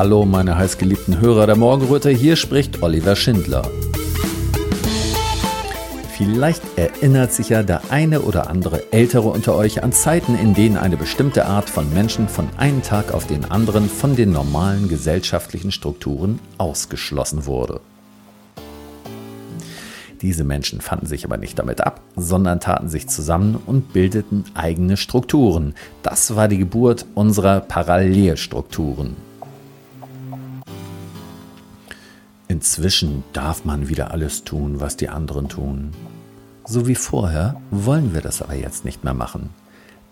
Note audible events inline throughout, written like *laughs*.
Hallo, meine heißgeliebten Hörer der Morgenröte, hier spricht Oliver Schindler. Vielleicht erinnert sich ja der eine oder andere Ältere unter euch an Zeiten, in denen eine bestimmte Art von Menschen von einem Tag auf den anderen von den normalen gesellschaftlichen Strukturen ausgeschlossen wurde. Diese Menschen fanden sich aber nicht damit ab, sondern taten sich zusammen und bildeten eigene Strukturen. Das war die Geburt unserer Parallelstrukturen. Inzwischen darf man wieder alles tun, was die anderen tun. So wie vorher wollen wir das aber jetzt nicht mehr machen.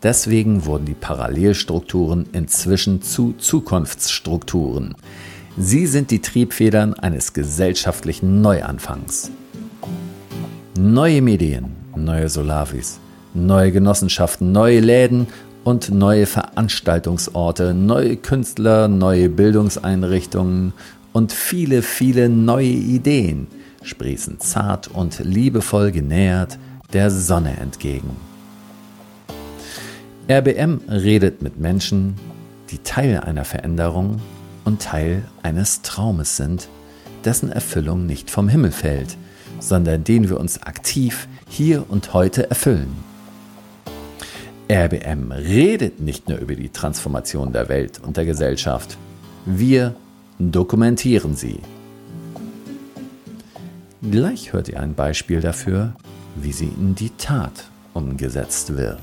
Deswegen wurden die Parallelstrukturen inzwischen zu Zukunftsstrukturen. Sie sind die Triebfedern eines gesellschaftlichen Neuanfangs. Neue Medien, neue Solavis, neue Genossenschaften, neue Läden und neue Veranstaltungsorte, neue Künstler, neue Bildungseinrichtungen und viele, viele neue Ideen sprießen zart und liebevoll genähert der Sonne entgegen. RBM redet mit Menschen, die Teil einer Veränderung und Teil eines Traumes sind, dessen Erfüllung nicht vom Himmel fällt, sondern den wir uns aktiv hier und heute erfüllen. RBM redet nicht nur über die Transformation der Welt und der Gesellschaft, wir dokumentieren sie. Gleich hört ihr ein Beispiel dafür, wie sie in die Tat umgesetzt wird.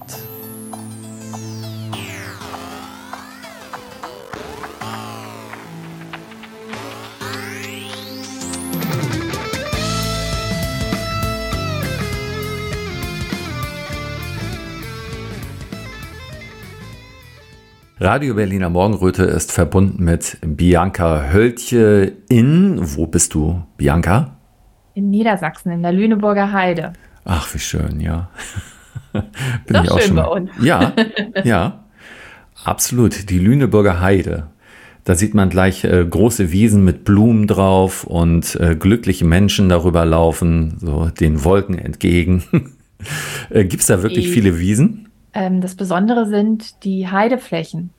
Radio Berliner Morgenröte ist verbunden mit Bianca Höltje in, wo bist du, Bianca? In Niedersachsen, in der Lüneburger Heide. Ach, wie schön, ja. *laughs* Bin Doch ich auch schön schon bei uns. Ja, *laughs* ja, absolut. Die Lüneburger Heide. Da sieht man gleich äh, große Wiesen mit Blumen drauf und äh, glückliche Menschen darüber laufen, so den Wolken entgegen. *laughs* äh, Gibt es da wirklich viele Wiesen? Ähm, das Besondere sind die Heideflächen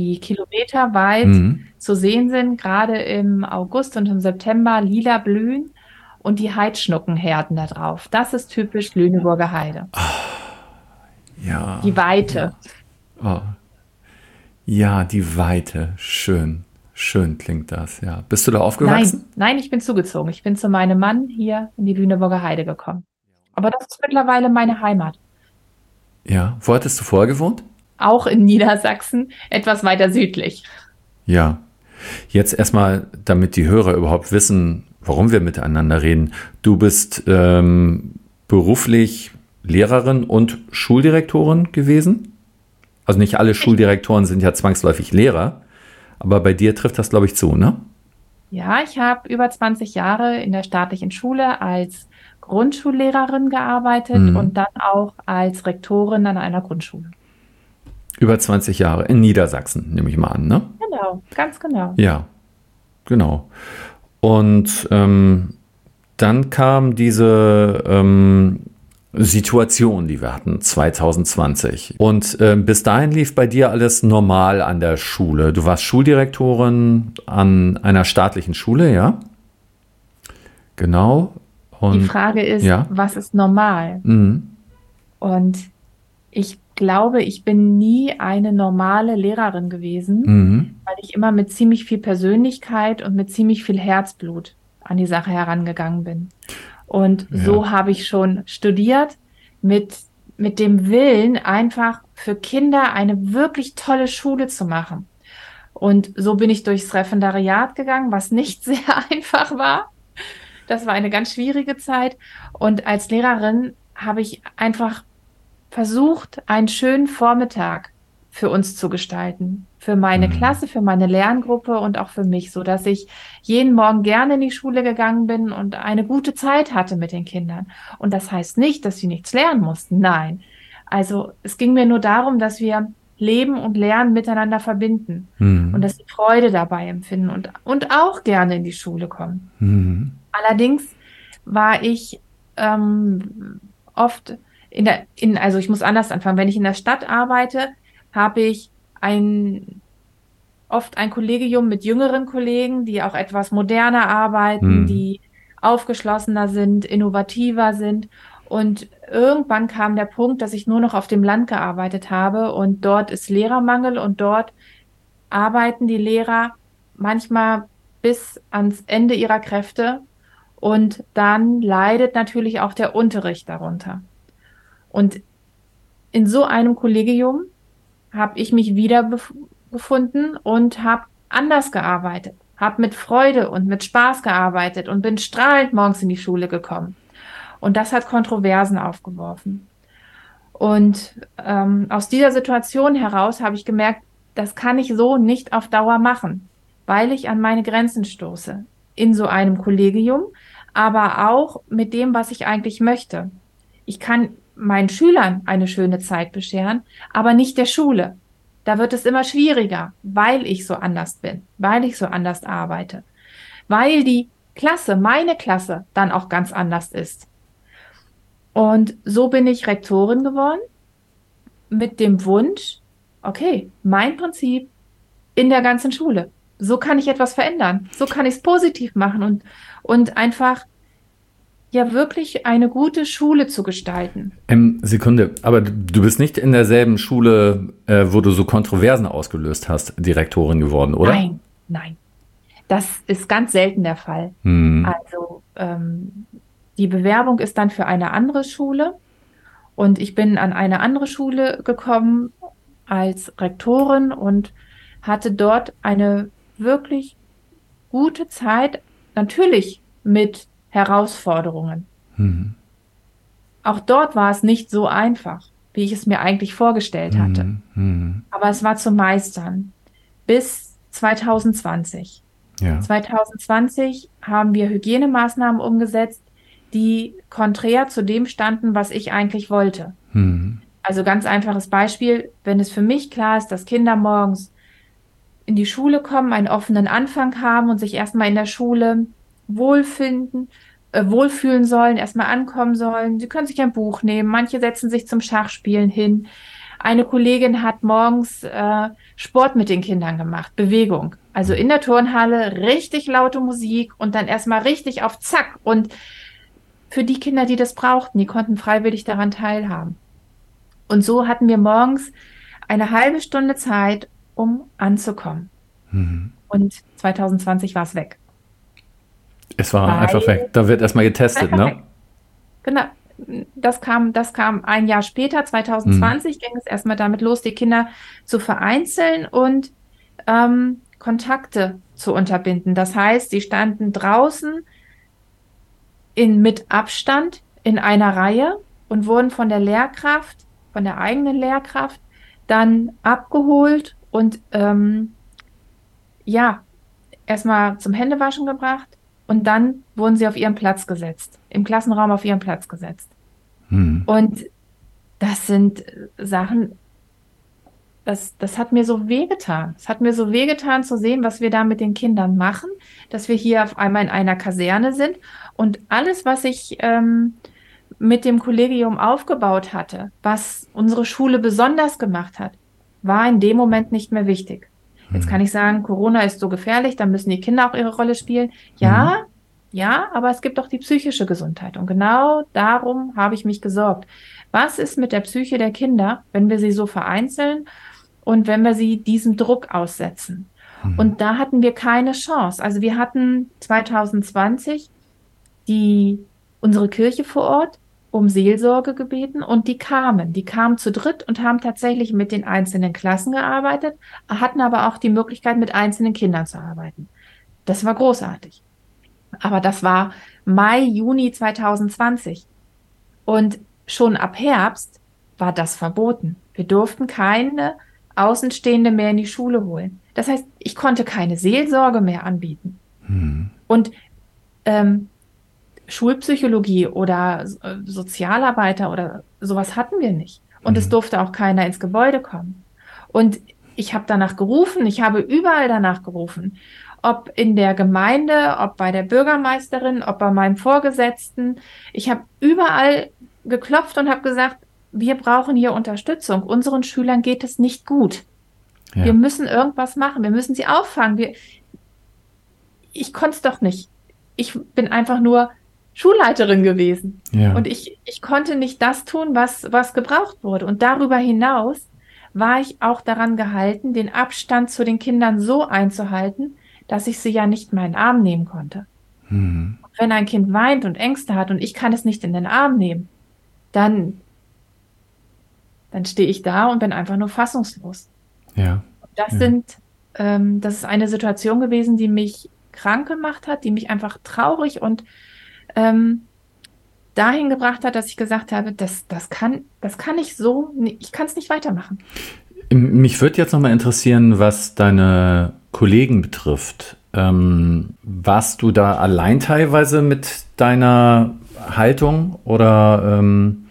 die kilometerweit mhm. zu sehen sind, gerade im August und im September lila blühen und die Heidschnuckenherden da drauf. Das ist typisch Lüneburger Heide. Oh, ja. Die Weite. Ja. Oh. ja, die Weite. Schön. Schön klingt das, ja. Bist du da aufgewachsen? Nein, nein, ich bin zugezogen. Ich bin zu meinem Mann hier in die Lüneburger Heide gekommen. Aber das ist mittlerweile meine Heimat. Ja, wo hattest du vorher gewohnt? auch in Niedersachsen, etwas weiter südlich. Ja. Jetzt erstmal, damit die Hörer überhaupt wissen, warum wir miteinander reden. Du bist ähm, beruflich Lehrerin und Schuldirektorin gewesen. Also nicht alle Schuldirektoren sind ja zwangsläufig Lehrer, aber bei dir trifft das, glaube ich, zu, ne? Ja, ich habe über 20 Jahre in der staatlichen Schule als Grundschullehrerin gearbeitet mhm. und dann auch als Rektorin an einer Grundschule. Über 20 Jahre in Niedersachsen, nehme ich mal an, ne? Genau, ganz genau. Ja, genau. Und ähm, dann kam diese ähm, Situation, die wir hatten, 2020. Und äh, bis dahin lief bei dir alles normal an der Schule. Du warst Schuldirektorin an einer staatlichen Schule, ja? Genau. Und, die Frage ist, ja? was ist normal? Mhm. Und ich glaube, ich bin nie eine normale Lehrerin gewesen, mhm. weil ich immer mit ziemlich viel Persönlichkeit und mit ziemlich viel Herzblut an die Sache herangegangen bin. Und ja. so habe ich schon studiert mit, mit dem Willen, einfach für Kinder eine wirklich tolle Schule zu machen. Und so bin ich durchs Referendariat gegangen, was nicht *laughs* sehr einfach war. Das war eine ganz schwierige Zeit. Und als Lehrerin habe ich einfach versucht, einen schönen Vormittag für uns zu gestalten. Für meine mhm. Klasse, für meine Lerngruppe und auch für mich, so dass ich jeden Morgen gerne in die Schule gegangen bin und eine gute Zeit hatte mit den Kindern. Und das heißt nicht, dass sie nichts lernen mussten. Nein. Also es ging mir nur darum, dass wir Leben und Lernen miteinander verbinden mhm. und dass sie Freude dabei empfinden und, und auch gerne in die Schule kommen. Mhm. Allerdings war ich ähm, oft in der, in, also ich muss anders anfangen. Wenn ich in der Stadt arbeite, habe ich ein, oft ein Kollegium mit jüngeren Kollegen, die auch etwas moderner arbeiten, mhm. die aufgeschlossener sind, innovativer sind. Und irgendwann kam der Punkt, dass ich nur noch auf dem Land gearbeitet habe und dort ist Lehrermangel und dort arbeiten die Lehrer manchmal bis ans Ende ihrer Kräfte und dann leidet natürlich auch der Unterricht darunter. Und in so einem Kollegium habe ich mich wiedergefunden und habe anders gearbeitet, habe mit Freude und mit Spaß gearbeitet und bin strahlend morgens in die Schule gekommen. Und das hat Kontroversen aufgeworfen. Und ähm, aus dieser Situation heraus habe ich gemerkt, das kann ich so nicht auf Dauer machen, weil ich an meine Grenzen stoße. In so einem Kollegium, aber auch mit dem, was ich eigentlich möchte. Ich kann meinen Schülern eine schöne Zeit bescheren, aber nicht der Schule. Da wird es immer schwieriger, weil ich so anders bin, weil ich so anders arbeite, weil die Klasse, meine Klasse, dann auch ganz anders ist. Und so bin ich Rektorin geworden mit dem Wunsch, okay, mein Prinzip in der ganzen Schule. So kann ich etwas verändern. So kann ich es positiv machen und, und einfach ja wirklich eine gute Schule zu gestalten. Ähm, Sekunde, aber du bist nicht in derselben Schule, äh, wo du so Kontroversen ausgelöst hast, Direktorin geworden, oder? Nein, nein. Das ist ganz selten der Fall. Hm. Also ähm, die Bewerbung ist dann für eine andere Schule und ich bin an eine andere Schule gekommen als Rektorin und hatte dort eine wirklich gute Zeit, natürlich mit Herausforderungen. Mhm. Auch dort war es nicht so einfach, wie ich es mir eigentlich vorgestellt hatte. Mhm. mhm. Aber es war zu meistern. Bis 2020. Ja. 2020 haben wir Hygienemaßnahmen umgesetzt, die konträr zu dem standen, was ich eigentlich wollte. Mhm. Also ganz einfaches Beispiel, wenn es für mich klar ist, dass Kinder morgens in die Schule kommen, einen offenen Anfang haben und sich erstmal in der Schule wohlfinden, äh, wohlfühlen sollen, erstmal ankommen sollen. Sie können sich ein Buch nehmen, manche setzen sich zum Schachspielen hin. Eine Kollegin hat morgens äh, Sport mit den Kindern gemacht, Bewegung. Also in der Turnhalle richtig laute Musik und dann erstmal richtig auf Zack. Und für die Kinder, die das brauchten, die konnten freiwillig daran teilhaben. Und so hatten wir morgens eine halbe Stunde Zeit, um anzukommen. Mhm. Und 2020 war es weg. Es war Weil, einfach weg. Da wird erstmal getestet, ne? Weg. Genau. Das kam, das kam ein Jahr später, 2020, mhm. ging es erstmal damit los, die Kinder zu vereinzeln und ähm, Kontakte zu unterbinden. Das heißt, sie standen draußen in, mit Abstand in einer Reihe und wurden von der Lehrkraft, von der eigenen Lehrkraft, dann abgeholt und ähm, ja, erstmal zum Händewaschen gebracht, und dann wurden sie auf ihren Platz gesetzt, im Klassenraum auf ihren Platz gesetzt. Hm. Und das sind Sachen, das, das hat mir so wehgetan. Es hat mir so wehgetan zu sehen, was wir da mit den Kindern machen, dass wir hier auf einmal in einer Kaserne sind und alles, was ich ähm, mit dem Kollegium aufgebaut hatte, was unsere Schule besonders gemacht hat, war in dem Moment nicht mehr wichtig. Jetzt mhm. kann ich sagen, Corona ist so gefährlich, dann müssen die Kinder auch ihre Rolle spielen. Ja, mhm. ja, aber es gibt auch die psychische Gesundheit. Und genau darum habe ich mich gesorgt. Was ist mit der Psyche der Kinder, wenn wir sie so vereinzeln und wenn wir sie diesem Druck aussetzen? Mhm. Und da hatten wir keine Chance. Also wir hatten 2020 die, unsere Kirche vor Ort, um Seelsorge gebeten und die kamen. Die kamen zu dritt und haben tatsächlich mit den einzelnen Klassen gearbeitet, hatten aber auch die Möglichkeit, mit einzelnen Kindern zu arbeiten. Das war großartig. Aber das war Mai, Juni 2020. Und schon ab Herbst war das verboten. Wir durften keine Außenstehende mehr in die Schule holen. Das heißt, ich konnte keine Seelsorge mehr anbieten. Hm. Und ähm, Schulpsychologie oder äh, Sozialarbeiter oder sowas hatten wir nicht. Und mhm. es durfte auch keiner ins Gebäude kommen. Und ich habe danach gerufen, ich habe überall danach gerufen, ob in der Gemeinde, ob bei der Bürgermeisterin, ob bei meinem Vorgesetzten. Ich habe überall geklopft und habe gesagt, wir brauchen hier Unterstützung. Unseren Schülern geht es nicht gut. Ja. Wir müssen irgendwas machen. Wir müssen sie auffangen. Wir, ich konnte es doch nicht. Ich bin einfach nur Schulleiterin gewesen. Ja. Und ich, ich konnte nicht das tun, was, was gebraucht wurde. Und darüber hinaus war ich auch daran gehalten, den Abstand zu den Kindern so einzuhalten, dass ich sie ja nicht in den Arm nehmen konnte. Mhm. Wenn ein Kind weint und Ängste hat und ich kann es nicht in den Arm nehmen, dann, dann stehe ich da und bin einfach nur fassungslos. Ja. Das ja. sind, ähm, das ist eine Situation gewesen, die mich krank gemacht hat, die mich einfach traurig und ähm, dahin gebracht hat, dass ich gesagt habe, das, das, kann, das kann ich so, ich kann es nicht weitermachen. Mich würde jetzt nochmal interessieren, was deine Kollegen betrifft. Ähm, warst du da allein teilweise mit deiner Haltung oder ähm,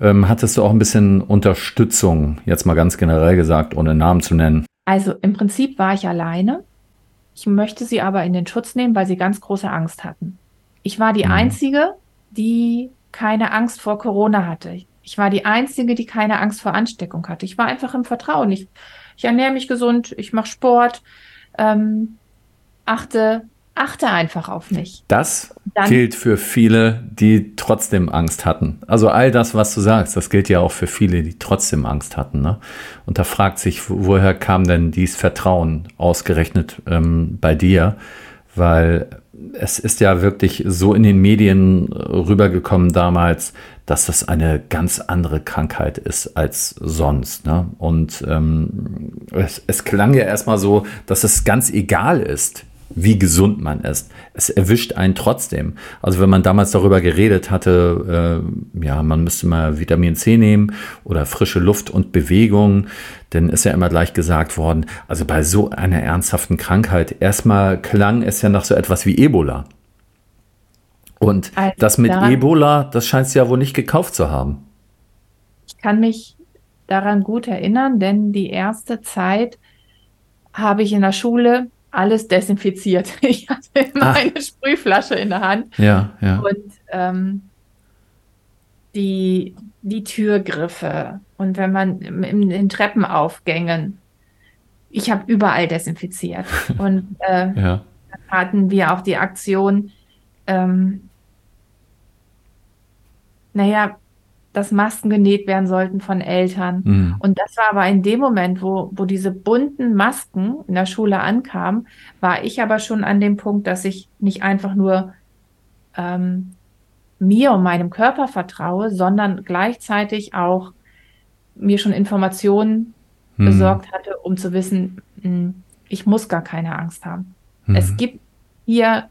ähm, hattest du auch ein bisschen Unterstützung, jetzt mal ganz generell gesagt, ohne Namen zu nennen? Also im Prinzip war ich alleine. Ich möchte sie aber in den Schutz nehmen, weil sie ganz große Angst hatten. Ich war die mhm. Einzige, die keine Angst vor Corona hatte. Ich war die Einzige, die keine Angst vor Ansteckung hatte. Ich war einfach im Vertrauen. Ich, ich ernähre mich gesund, ich mache Sport, ähm, achte, achte einfach auf mich. Das Dann, gilt für viele, die trotzdem Angst hatten. Also all das, was du sagst, das gilt ja auch für viele, die trotzdem Angst hatten. Ne? Und da fragt sich, woher kam denn dieses Vertrauen ausgerechnet ähm, bei dir? Weil es ist ja wirklich so in den Medien rübergekommen damals, dass das eine ganz andere Krankheit ist als sonst. Ne? Und ähm, es, es klang ja erstmal so, dass es ganz egal ist, wie gesund man ist. Es erwischt einen trotzdem. Also wenn man damals darüber geredet hatte, äh, ja, man müsste mal Vitamin C nehmen oder frische Luft und Bewegung, dann ist ja immer gleich gesagt worden, also bei so einer ernsthaften Krankheit, erstmal klang es ja nach so etwas wie Ebola. Und also das mit daran, Ebola, das scheint es ja wohl nicht gekauft zu haben. Ich kann mich daran gut erinnern, denn die erste Zeit habe ich in der Schule alles desinfiziert. *laughs* Ich hatte immer Ach. eine Sprühflasche in der Hand. Ja, ja. Und ähm, die, die Türgriffe und wenn man in den Treppenaufgängen, ich habe überall desinfiziert. *laughs* Und äh, ja. dann hatten wir auch die Aktion, ähm, naja, dass Masken genäht werden sollten von Eltern. Mhm. Und das war aber in dem Moment, wo, wo diese bunten Masken in der Schule ankamen, war ich aber schon an dem Punkt, dass ich nicht einfach nur ähm, mir und meinem Körper vertraue, sondern gleichzeitig auch mir schon Informationen mhm. besorgt hatte, um zu wissen, mh, hm, ich muss gar keine Angst haben. Mhm. Es gibt hier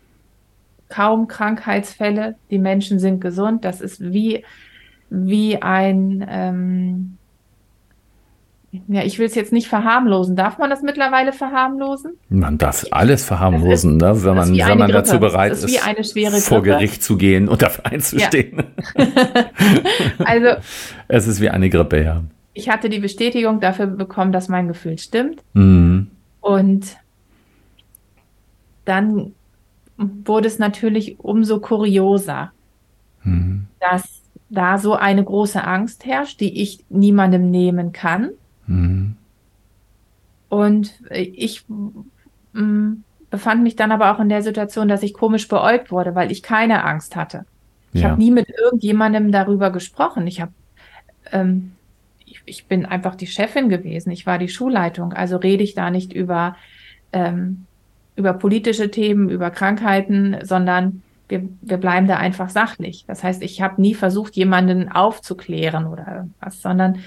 kaum Krankheitsfälle, die Menschen sind gesund. Das ist wie wie ein, ähm, ja, ich will es jetzt nicht verharmlosen. Darf man das mittlerweile verharmlosen? Man darf alles verharmlosen, ne? wenn man, wenn man dazu bereit ist, ist vor Gericht zu gehen und dafür einzustehen. Ja. *laughs* also, es ist wie eine Grippe, ja. Ich hatte die Bestätigung dafür bekommen, dass mein Gefühl stimmt. Mhm. Und dann wurde es natürlich umso kurioser, mhm. dass da so eine große Angst herrscht, die ich niemandem nehmen kann. Mhm. Und ich mm, befand mich dann aber auch in der Situation, dass ich komisch beäugt wurde, weil ich keine Angst hatte. Ich ja. habe nie mit irgendjemandem darüber gesprochen. Ich habe, ähm, ich, ich, bin einfach die Chefin gewesen. Ich war die Schulleitung. Also rede ich da nicht über ähm, über politische Themen, über Krankheiten, sondern wir, wir bleiben da einfach sachlich. Das heißt, ich habe nie versucht, jemanden aufzuklären oder irgendwas, sondern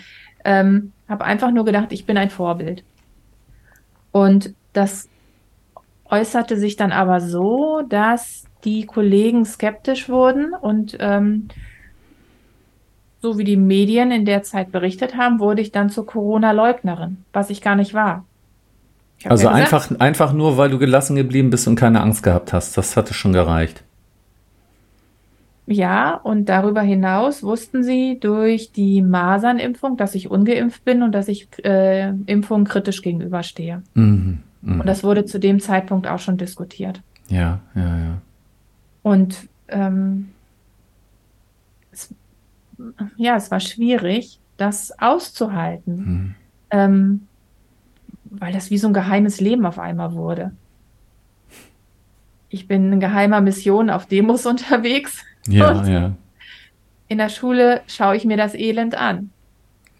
ähm, habe einfach nur gedacht, ich bin ein Vorbild. Und das äußerte sich dann aber so, dass die Kollegen skeptisch wurden und ähm, so wie die Medien in der Zeit berichtet haben, wurde ich dann zur Corona-Leugnerin, was ich gar nicht war. Also ja einfach, einfach nur, weil du gelassen geblieben bist und keine Angst gehabt hast. Das hatte schon gereicht. Ja, und darüber hinaus wussten sie durch die Masernimpfung, dass ich ungeimpft bin und dass ich äh, Impfungen kritisch gegenüberstehe. Mhm, mh. Und das wurde zu dem Zeitpunkt auch schon diskutiert. Ja, ja, ja. Und ähm, es, ja, es war schwierig, das auszuhalten. Mhm. Ähm, weil das wie so ein geheimes Leben auf einmal wurde. Ich bin in geheimer Mission auf Demos *laughs* unterwegs. Ja, ja. In der Schule schaue ich mir das Elend an.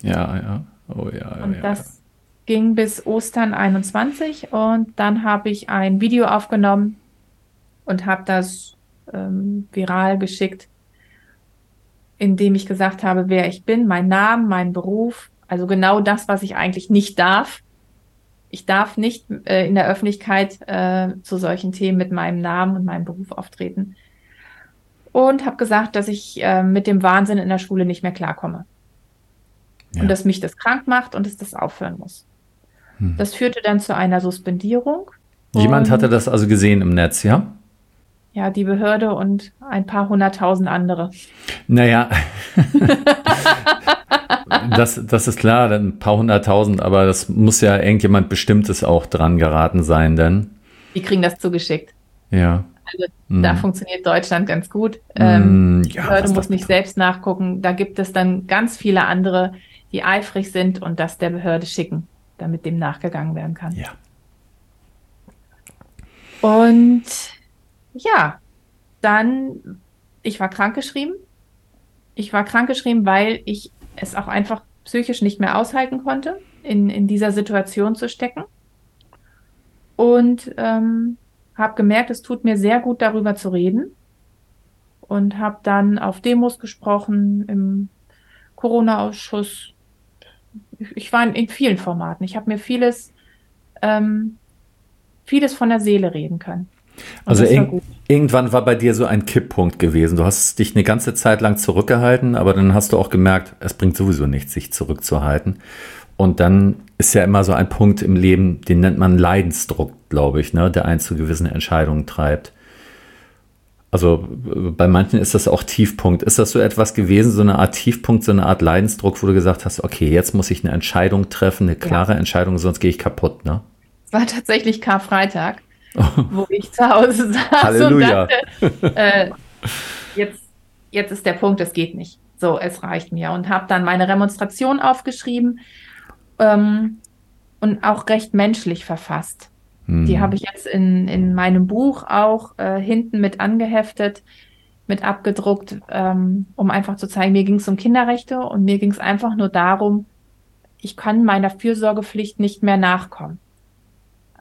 Ja, ja. Oh ja. Und ja, das ja. ging bis Ostern 21 und dann habe ich ein Video aufgenommen und habe das ähm, viral geschickt, in dem ich gesagt habe, wer ich bin, mein Name, mein Beruf, also genau das, was ich eigentlich nicht darf. Ich darf nicht äh, in der Öffentlichkeit äh, zu solchen Themen mit meinem Namen und meinem Beruf auftreten. Und habe gesagt, dass ich äh, mit dem Wahnsinn in der Schule nicht mehr klarkomme. Ja. Und dass mich das krank macht und dass das aufhören muss. Hm. Das führte dann zu einer Suspendierung. Jemand hatte das also gesehen im Netz, ja? Ja, die Behörde und ein paar hunderttausend andere. Naja, *laughs* das, das ist klar, ein paar hunderttausend, aber das muss ja irgendjemand Bestimmtes auch dran geraten sein, denn. Die kriegen das zugeschickt. Ja. Also mm. da funktioniert Deutschland ganz gut. Ähm, mm, ja, die Behörde muss nicht selbst nachgucken. Da gibt es dann ganz viele andere, die eifrig sind und das der Behörde schicken, damit dem nachgegangen werden kann. Ja. Und ja, dann, ich war krankgeschrieben. Ich war krankgeschrieben, weil ich es auch einfach psychisch nicht mehr aushalten konnte, in, in dieser Situation zu stecken. Und ähm, habe gemerkt, es tut mir sehr gut, darüber zu reden. Und habe dann auf Demos gesprochen, im Corona-Ausschuss. Ich war in, in, vielen Formaten. Ich habe mir vieles, ähm, vieles von der Seele reden können. Also ir irgendwann war bei dir so ein Kipppunkt gewesen. Du hast dich eine ganze Zeit lang zurückgehalten, aber dann hast du auch gemerkt, es bringt sowieso nichts, sich zurückzuhalten. Und dann ist ja immer so ein Punkt im Leben, den nennt man Leidensdruck, glaube ich, ne, der einen zu gewissen Entscheidungen treibt. Also bei manchen ist das auch Tiefpunkt. Ist das so etwas gewesen, so eine Art Tiefpunkt, so eine Art Leidensdruck, wo du gesagt hast, okay, jetzt muss ich eine Entscheidung treffen, eine klare ja. Entscheidung, sonst gehe ich kaputt, ne? Es war tatsächlich Karfreitag *laughs* wo ich zu Hause saß Halleluja. und dachte, äh, jetzt, jetzt ist der Punkt, es geht nicht. So, es reicht mir. Und habe dann meine Remonstration aufgeschrieben ähm, und auch recht menschlich verfasst. Hm. Die habe ich jetzt in, in meinem Buch auch äh, hinten mit angeheftet, mit abgedruckt, ähm, um einfach zu zeigen, mir ging es um Kinderrechte und mir ging es einfach nur darum, ich kann meiner Fürsorgepflicht nicht mehr nachkommen.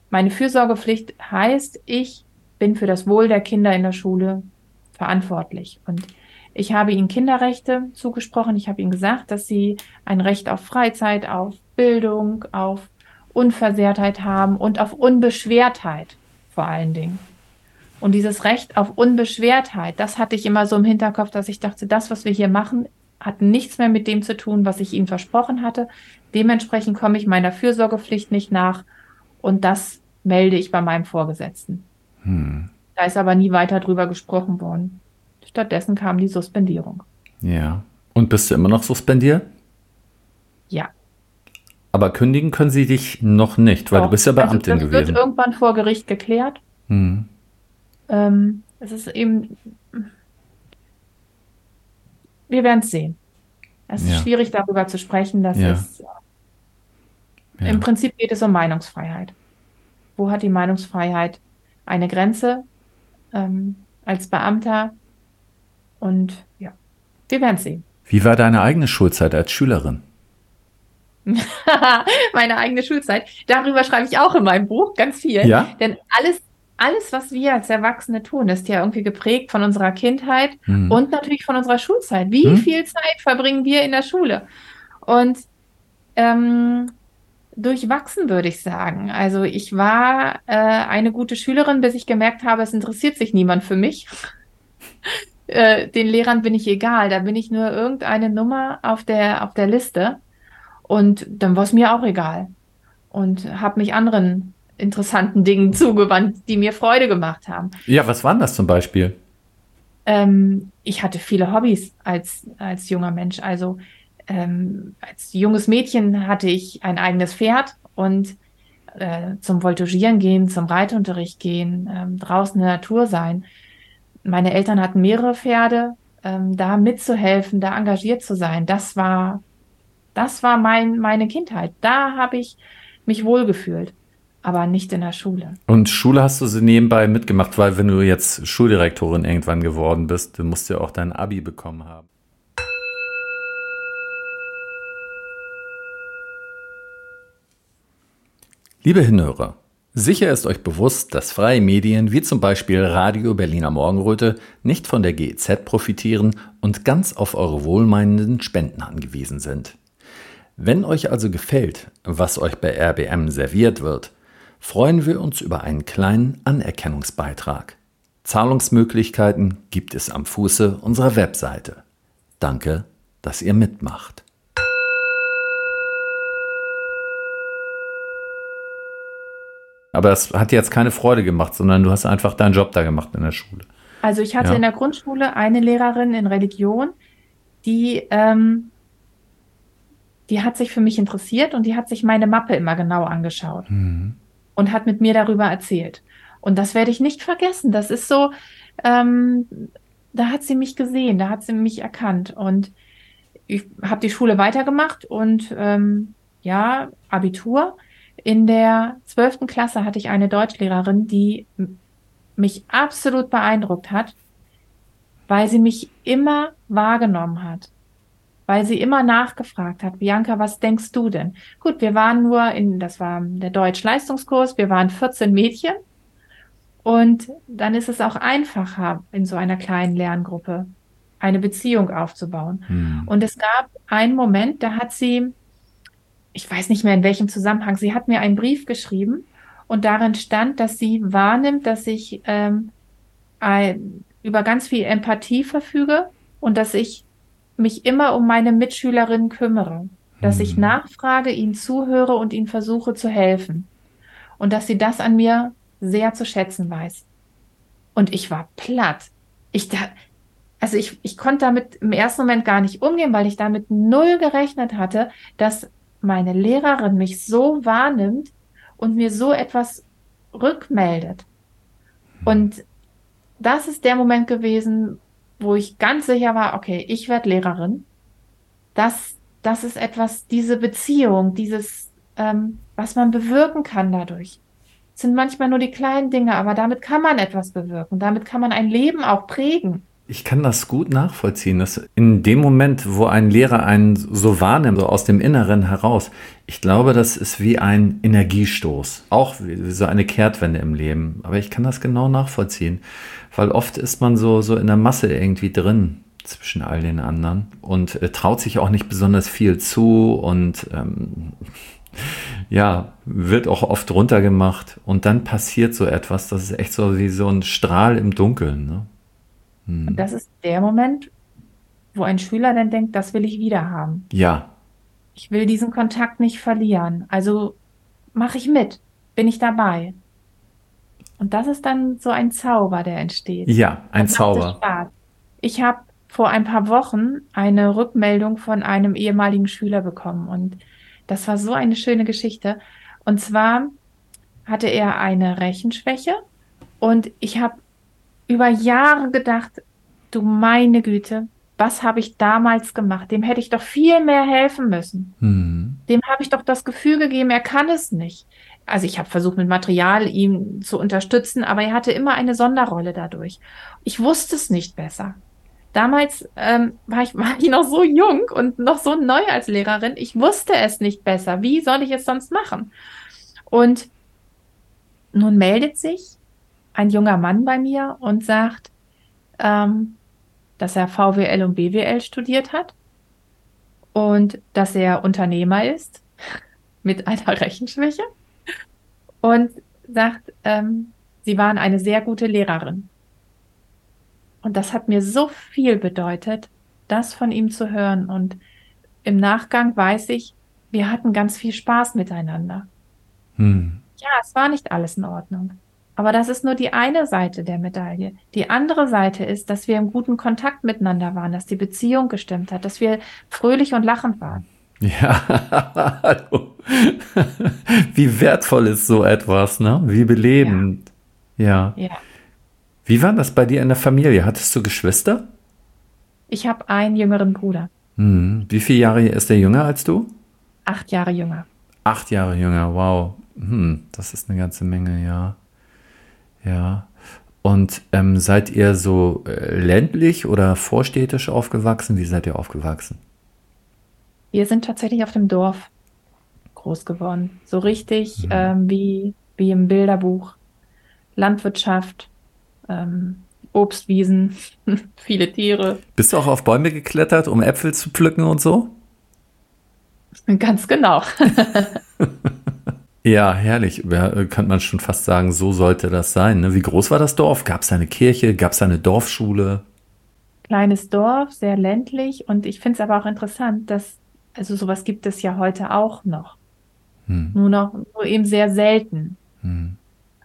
Meine Fürsorgepflicht heißt, ich bin für das Wohl der Kinder in der Schule verantwortlich. Und ich habe ihnen Kinderrechte zugesprochen. Ich habe ihnen gesagt, dass sie ein Recht auf Freizeit, auf Bildung, auf Unversehrtheit haben und auf Unbeschwertheit vor allen Dingen. Und dieses Recht auf Unbeschwertheit, das hatte ich immer so im Hinterkopf, dass ich dachte, das, was wir hier machen, hat nichts mehr mit dem zu tun, was ich ihnen versprochen hatte. Dementsprechend komme ich meiner Fürsorgepflicht nicht nach. Und das melde ich bei meinem Vorgesetzten. Hm. Da ist aber nie weiter drüber gesprochen worden. Stattdessen kam die Suspendierung. Ja. Und bist du immer noch suspendiert? Ja. Aber kündigen können sie dich noch nicht, weil Doch. du bist ja Beamtin also, das gewesen. Das wird irgendwann vor Gericht geklärt. Hm. Ähm, es ist eben. Wir werden es sehen. Es ist ja. schwierig, darüber zu sprechen. Das ja. ist. Ja. Im Prinzip geht es um Meinungsfreiheit wo hat die Meinungsfreiheit eine Grenze ähm, als Beamter? Und ja, wir werden sehen. Wie war deine eigene Schulzeit als Schülerin? *laughs* Meine eigene Schulzeit. Darüber schreibe ich auch in meinem Buch ganz viel. Ja? Denn alles, alles, was wir als Erwachsene tun, ist ja irgendwie geprägt von unserer Kindheit hm. und natürlich von unserer Schulzeit. Wie hm? viel Zeit verbringen wir in der Schule? Und ähm, durchwachsen, würde ich sagen. Also ich war äh, eine gute Schülerin, bis ich gemerkt habe, es interessiert sich niemand für mich. *laughs* äh, den Lehrern bin ich egal, da bin ich nur irgendeine Nummer auf der, auf der Liste. Und dann war es mir auch egal. Und habe mich anderen interessanten Dingen *laughs* zugewandt, die mir Freude gemacht haben. Ja, was waren das zum Beispiel? Ähm, ich hatte viele Hobbys als, als junger Mensch. Also ähm, als junges Mädchen hatte ich ein eigenes Pferd und äh, zum Voltigieren gehen, zum Reitunterricht gehen, ähm, draußen in der Natur sein. Meine Eltern hatten mehrere Pferde, ähm, da mitzuhelfen, da engagiert zu sein, das war, das war mein, meine Kindheit. Da habe ich mich wohlgefühlt, aber nicht in der Schule. Und Schule hast du sie nebenbei mitgemacht, weil wenn du jetzt Schuldirektorin irgendwann geworden bist, du musst ja auch dein Abi bekommen haben. Liebe Hinhörer, sicher ist euch bewusst, dass freie Medien wie zum Beispiel Radio Berliner Morgenröte nicht von der GEZ profitieren und ganz auf eure wohlmeinenden Spenden angewiesen sind. Wenn euch also gefällt, was euch bei RBM serviert wird, freuen wir uns über einen kleinen Anerkennungsbeitrag. Zahlungsmöglichkeiten gibt es am Fuße unserer Webseite. Danke, dass ihr mitmacht. Aber es hat dir jetzt keine Freude gemacht, sondern du hast einfach deinen Job da gemacht in der Schule. Also ich hatte ja. in der Grundschule eine Lehrerin in Religion, die, ähm, die hat sich für mich interessiert und die hat sich meine Mappe immer genau angeschaut mhm. und hat mit mir darüber erzählt. Und das werde ich nicht vergessen. Das ist so, ähm, da hat sie mich gesehen, da hat sie mich erkannt. Und ich habe die Schule weitergemacht und ähm, ja, Abitur. In der zwölften Klasse hatte ich eine Deutschlehrerin, die mich absolut beeindruckt hat, weil sie mich immer wahrgenommen hat, weil sie immer nachgefragt hat, Bianca, was denkst du denn? Gut, wir waren nur in, das war der Deutsch-Leistungskurs, wir waren 14 Mädchen und dann ist es auch einfacher in so einer kleinen Lerngruppe eine Beziehung aufzubauen. Hm. Und es gab einen Moment, da hat sie ich weiß nicht mehr in welchem Zusammenhang, sie hat mir einen Brief geschrieben und darin stand, dass sie wahrnimmt, dass ich ähm, ein, über ganz viel Empathie verfüge und dass ich mich immer um meine Mitschülerinnen kümmere, dass ich hm. nachfrage, ihnen zuhöre und ihnen versuche zu helfen und dass sie das an mir sehr zu schätzen weiß. Und ich war platt. Ich da, also ich, ich konnte damit im ersten Moment gar nicht umgehen, weil ich damit null gerechnet hatte, dass meine Lehrerin mich so wahrnimmt und mir so etwas rückmeldet. Hm. Und das ist der Moment gewesen, wo ich ganz sicher war, okay, ich werde Lehrerin. Das, das ist etwas, diese Beziehung, dieses, ähm, was man bewirken kann dadurch. Es sind manchmal nur die kleinen Dinge, aber damit kann man etwas bewirken. Damit kann man ein Leben auch prägen. Ich kann das gut nachvollziehen, dass in dem Moment, wo ein Lehrer einen so wahrnimmt, so aus dem Inneren heraus, ich glaube, das ist wie ein Energiestoß, auch wie so eine Kehrtwende im Leben. Aber ich kann das genau nachvollziehen, weil oft ist man so, so in der Masse irgendwie drin zwischen all den anderen und äh, traut sich auch nicht besonders viel zu und ähm, *laughs* ja, wird auch oft runtergemacht und dann passiert so etwas, das ist echt so wie so ein Strahl im Dunkeln. Ne? Und hm. das ist der Moment, wo ein Schüler dann denkt, das will ich wieder haben. Ja. Ich will diesen Kontakt nicht verlieren. Also mache ich mit, bin ich dabei. Und das ist dann so ein Zauber, der entsteht. Ja, ein Zauber. Ich habe vor ein paar Wochen eine Rückmeldung von einem ehemaligen Schüler bekommen und das war so eine schöne Geschichte. Und zwar hatte er eine Rechenschwäche und ich habe über Jahre gedacht, du meine Güte, was habe ich damals gemacht? Dem hätte ich doch viel mehr helfen müssen. Mhm. Dem habe ich doch das Gefühl gegeben, er kann es nicht. Also ich habe versucht, mit Material ihm zu unterstützen, aber er hatte immer eine Sonderrolle dadurch. Ich wusste es nicht besser. Damals ähm, war, ich, *laughs* war ich noch so jung und noch so neu als Lehrerin. Ich wusste es nicht besser. Wie soll ich es sonst machen? Und nun meldet sich ein junger Mann bei mir und sagt, ähm, dass er VWL und BWL studiert hat und dass er Unternehmer ist *laughs* mit einer Rechenschwäche und sagt, ähm, sie waren eine sehr gute Lehrerin. Und das hat mir so viel bedeutet, das von ihm zu hören. Und im Nachgang weiß ich, wir hatten ganz viel Spaß miteinander. Hm. Ja, es war nicht alles in Ordnung. Aber das ist nur die eine Seite der Medaille. Die andere Seite ist, dass wir im guten Kontakt miteinander waren, dass die Beziehung gestimmt hat, dass wir fröhlich und lachend waren. Ja, hallo. *laughs* Wie wertvoll ist so etwas, ne? Wie belebend. Ja. ja. Wie war das bei dir in der Familie? Hattest du Geschwister? Ich habe einen jüngeren Bruder. Hm. Wie viele Jahre ist der jünger als du? Acht Jahre jünger. Acht Jahre jünger, wow. Hm, das ist eine ganze Menge, ja. Ja. Und ähm, seid ihr so äh, ländlich oder vorstädtisch aufgewachsen? Wie seid ihr aufgewachsen? Wir sind tatsächlich auf dem Dorf groß geworden. So richtig mhm. ähm, wie, wie im Bilderbuch. Landwirtschaft, ähm, Obstwiesen, *laughs* viele Tiere. Bist du auch auf Bäume geklettert, um Äpfel zu pflücken und so? Ganz genau. *laughs* ja, herrlich. Ja, könnte man schon fast sagen, so sollte das sein. Ne? Wie groß war das Dorf? Gab es eine Kirche? Gab es eine Dorfschule? Kleines Dorf, sehr ländlich. Und ich finde es aber auch interessant, dass, also sowas gibt es ja heute auch noch. Hm. Nur noch, nur eben sehr selten. Hm.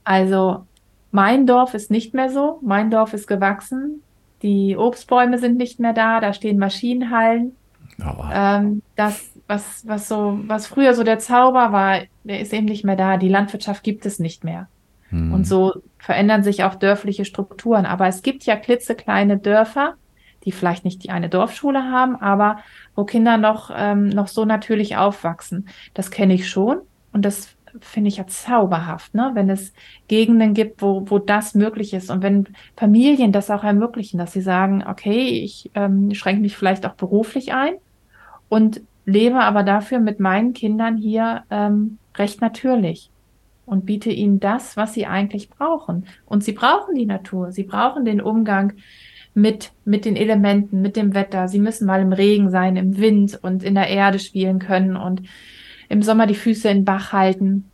Also mein Dorf ist nicht mehr so. Mein Dorf ist gewachsen. Die Obstbäume sind nicht mehr da. Da stehen Maschinenhallen. Oh. Ähm, das, was, was so, was früher so der Zauber war, der ist eben nicht mehr da. Die Landwirtschaft gibt es nicht mehr. Hm. Und so verändern sich auch dörfliche Strukturen. Aber es gibt ja klitzekleine Dörfer, die vielleicht nicht die eine Dorfschule haben, aber wo Kinder noch, ähm, noch so natürlich aufwachsen. Das kenne ich schon. Und das finde ich ja zauberhaft, ne? wenn es Gegenden gibt, wo, wo das möglich ist und wenn Familien das auch ermöglichen, dass sie sagen, okay, ich ähm, schränke mich vielleicht auch beruflich ein und lebe aber dafür mit meinen Kindern hier ähm, recht natürlich und biete ihnen das, was sie eigentlich brauchen. Und sie brauchen die Natur, sie brauchen den Umgang mit, mit den Elementen, mit dem Wetter. Sie müssen mal im Regen sein, im Wind und in der Erde spielen können und im Sommer die Füße in Bach halten.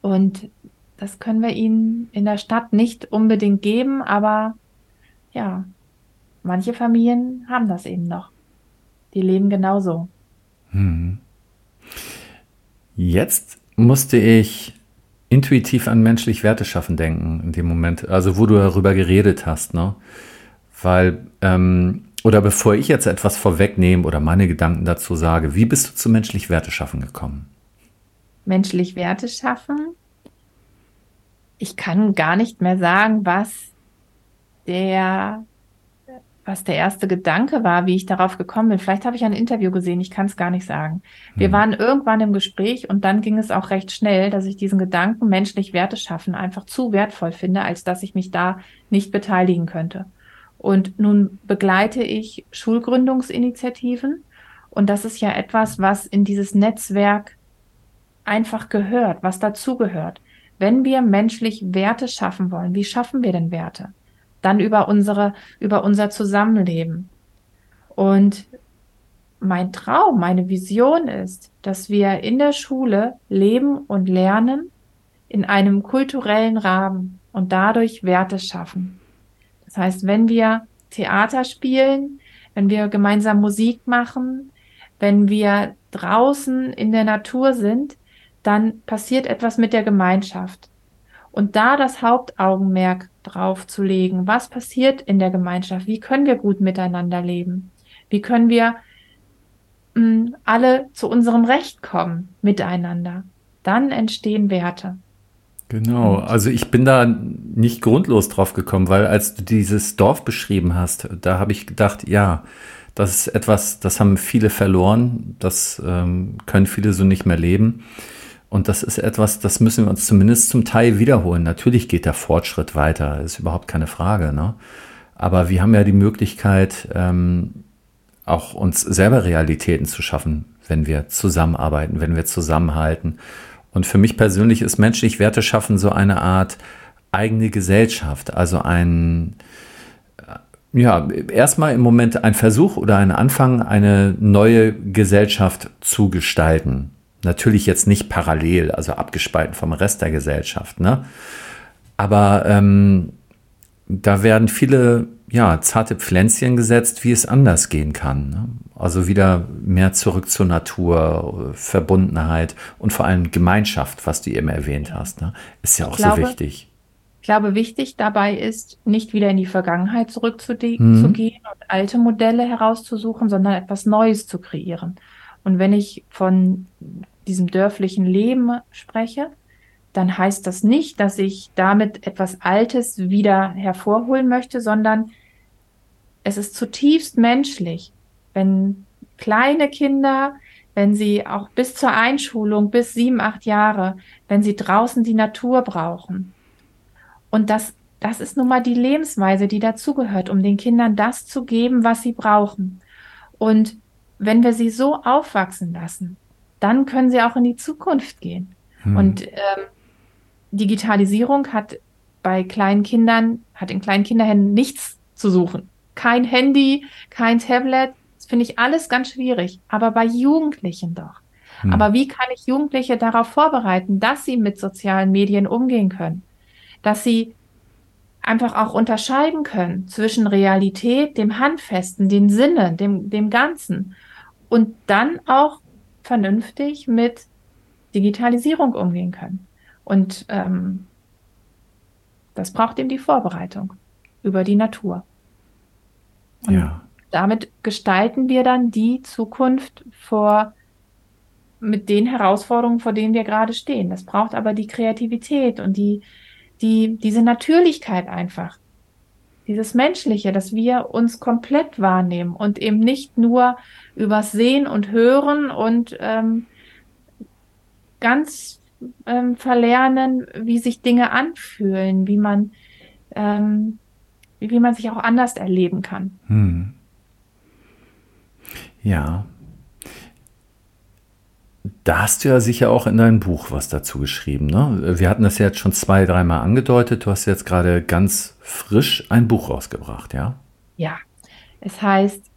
Und das können wir ihnen in der Stadt nicht unbedingt geben, aber ja, manche Familien haben das eben noch. Die leben genauso. Jetzt musste ich intuitiv an menschlich Werte schaffen denken in dem Moment, also wo du darüber geredet hast, ne? Weil ähm, oder bevor ich jetzt etwas vorwegnehme oder meine Gedanken dazu sage, wie bist du zu menschlich Werte schaffen gekommen? Menschlich Werte schaffen? Ich kann gar nicht mehr sagen, was der, was der erste Gedanke war, wie ich darauf gekommen bin. Vielleicht habe ich ein Interview gesehen, ich kann es gar nicht sagen. Wir hm. waren irgendwann im Gespräch und dann ging es auch recht schnell, dass ich diesen Gedanken menschlich Werte schaffen einfach zu wertvoll finde, als dass ich mich da nicht beteiligen könnte. Und nun begleite ich Schulgründungsinitiativen. Und das ist ja etwas, was in dieses Netzwerk einfach gehört, was dazugehört. Wenn wir menschlich Werte schaffen wollen, wie schaffen wir denn Werte? Dann über unsere, über unser Zusammenleben. Und mein Traum, meine Vision ist, dass wir in der Schule leben und lernen in einem kulturellen Rahmen und dadurch Werte schaffen. Das heißt, wenn wir Theater spielen, wenn wir gemeinsam Musik machen, wenn wir draußen in der Natur sind, dann passiert etwas mit der Gemeinschaft. Und da das Hauptaugenmerk drauf zu legen, was passiert in der Gemeinschaft, wie können wir gut miteinander leben, wie können wir mh, mm, alle zu unserem Recht kommen miteinander, dann entstehen Werte. Genau, also ich bin da nicht grundlos drauf gekommen, weil als du dieses Dorf beschrieben hast, da habe ich gedacht, ja, das ist etwas, das haben viele verloren, das ähm, können viele so nicht mehr leben. Und das ist etwas, das müssen wir uns zumindest zum Teil wiederholen. Natürlich geht der Fortschritt weiter, ist überhaupt keine Frage. Ne? Aber wir haben ja die Möglichkeit, ähm, auch uns selber Realitäten zu schaffen, wenn wir zusammenarbeiten, wenn wir zusammenhalten. Und für mich persönlich ist menschlich Werte schaffen so eine Art eigene Gesellschaft, also ein, äh, ja, erstmal im Moment ein Versuch oder ein Anfang, eine neue Gesellschaft zu gestalten. Natürlich jetzt nicht parallel, also abgespalten vom Rest der Gesellschaft, ne? Aber ähm, da werden viele ja, zarte Pflänzchen gesetzt, wie es anders gehen kann. Ne? Also wieder mehr zurück zur Natur, Verbundenheit und vor allem Gemeinschaft, was du eben erwähnt hast. Ne? Ist ja auch glaube, so wichtig. Ich glaube, wichtig dabei ist, nicht wieder in die Vergangenheit zurückzugehen mhm. und alte Modelle herauszusuchen, sondern etwas Neues zu kreieren. Und wenn ich von diesem dörflichen Leben spreche, dann heißt das nicht, dass ich damit etwas Altes wieder hervorholen möchte, sondern es ist zutiefst menschlich, wenn kleine Kinder wenn sie auch bis zur Einschulung, bis sieben, acht Jahre, wenn sie draußen die Natur brauchen. Und das, das ist nun mal die Lebensweise, die dazugehört, um den Kindern das zu geben, was sie brauchen. Und wenn wir sie so aufwachsen lassen, dann können sie auch in die Zukunft gehen. Hm. Und ähm, Digitalisierung hat bei kleinen Kindern, hat in kleinen Kinderhänden nichts zu suchen. Kein Handy, kein Tablet, das finde ich alles ganz schwierig. Aber bei Jugendlichen doch. Hm. Aber wie kann ich Jugendliche darauf vorbereiten, dass sie mit sozialen Medien umgehen können? Dass sie einfach auch unterscheiden können zwischen Realität, dem Handfesten, den Sinnen, dem, dem Ganzen und dann auch vernünftig mit Digitalisierung umgehen können. Und ähm, das braucht eben die Vorbereitung über die Natur. Und ja. damit gestalten wir dann die Zukunft vor mit den Herausforderungen, vor denen wir gerade stehen. Das braucht aber die Kreativität und die, die, diese Natürlichkeit einfach. Dieses Menschliche, dass wir uns komplett wahrnehmen und eben nicht nur übers Sehen und Hören und ähm, ganz ähm, verlernen, wie sich Dinge anfühlen, wie man, ähm, wie man sich auch anders erleben kann. Hm. Ja. Da hast du ja sicher auch in deinem Buch was dazu geschrieben. Ne? Wir hatten das ja jetzt schon zwei, dreimal angedeutet. Du hast jetzt gerade ganz frisch ein Buch rausgebracht, ja? Ja. Es heißt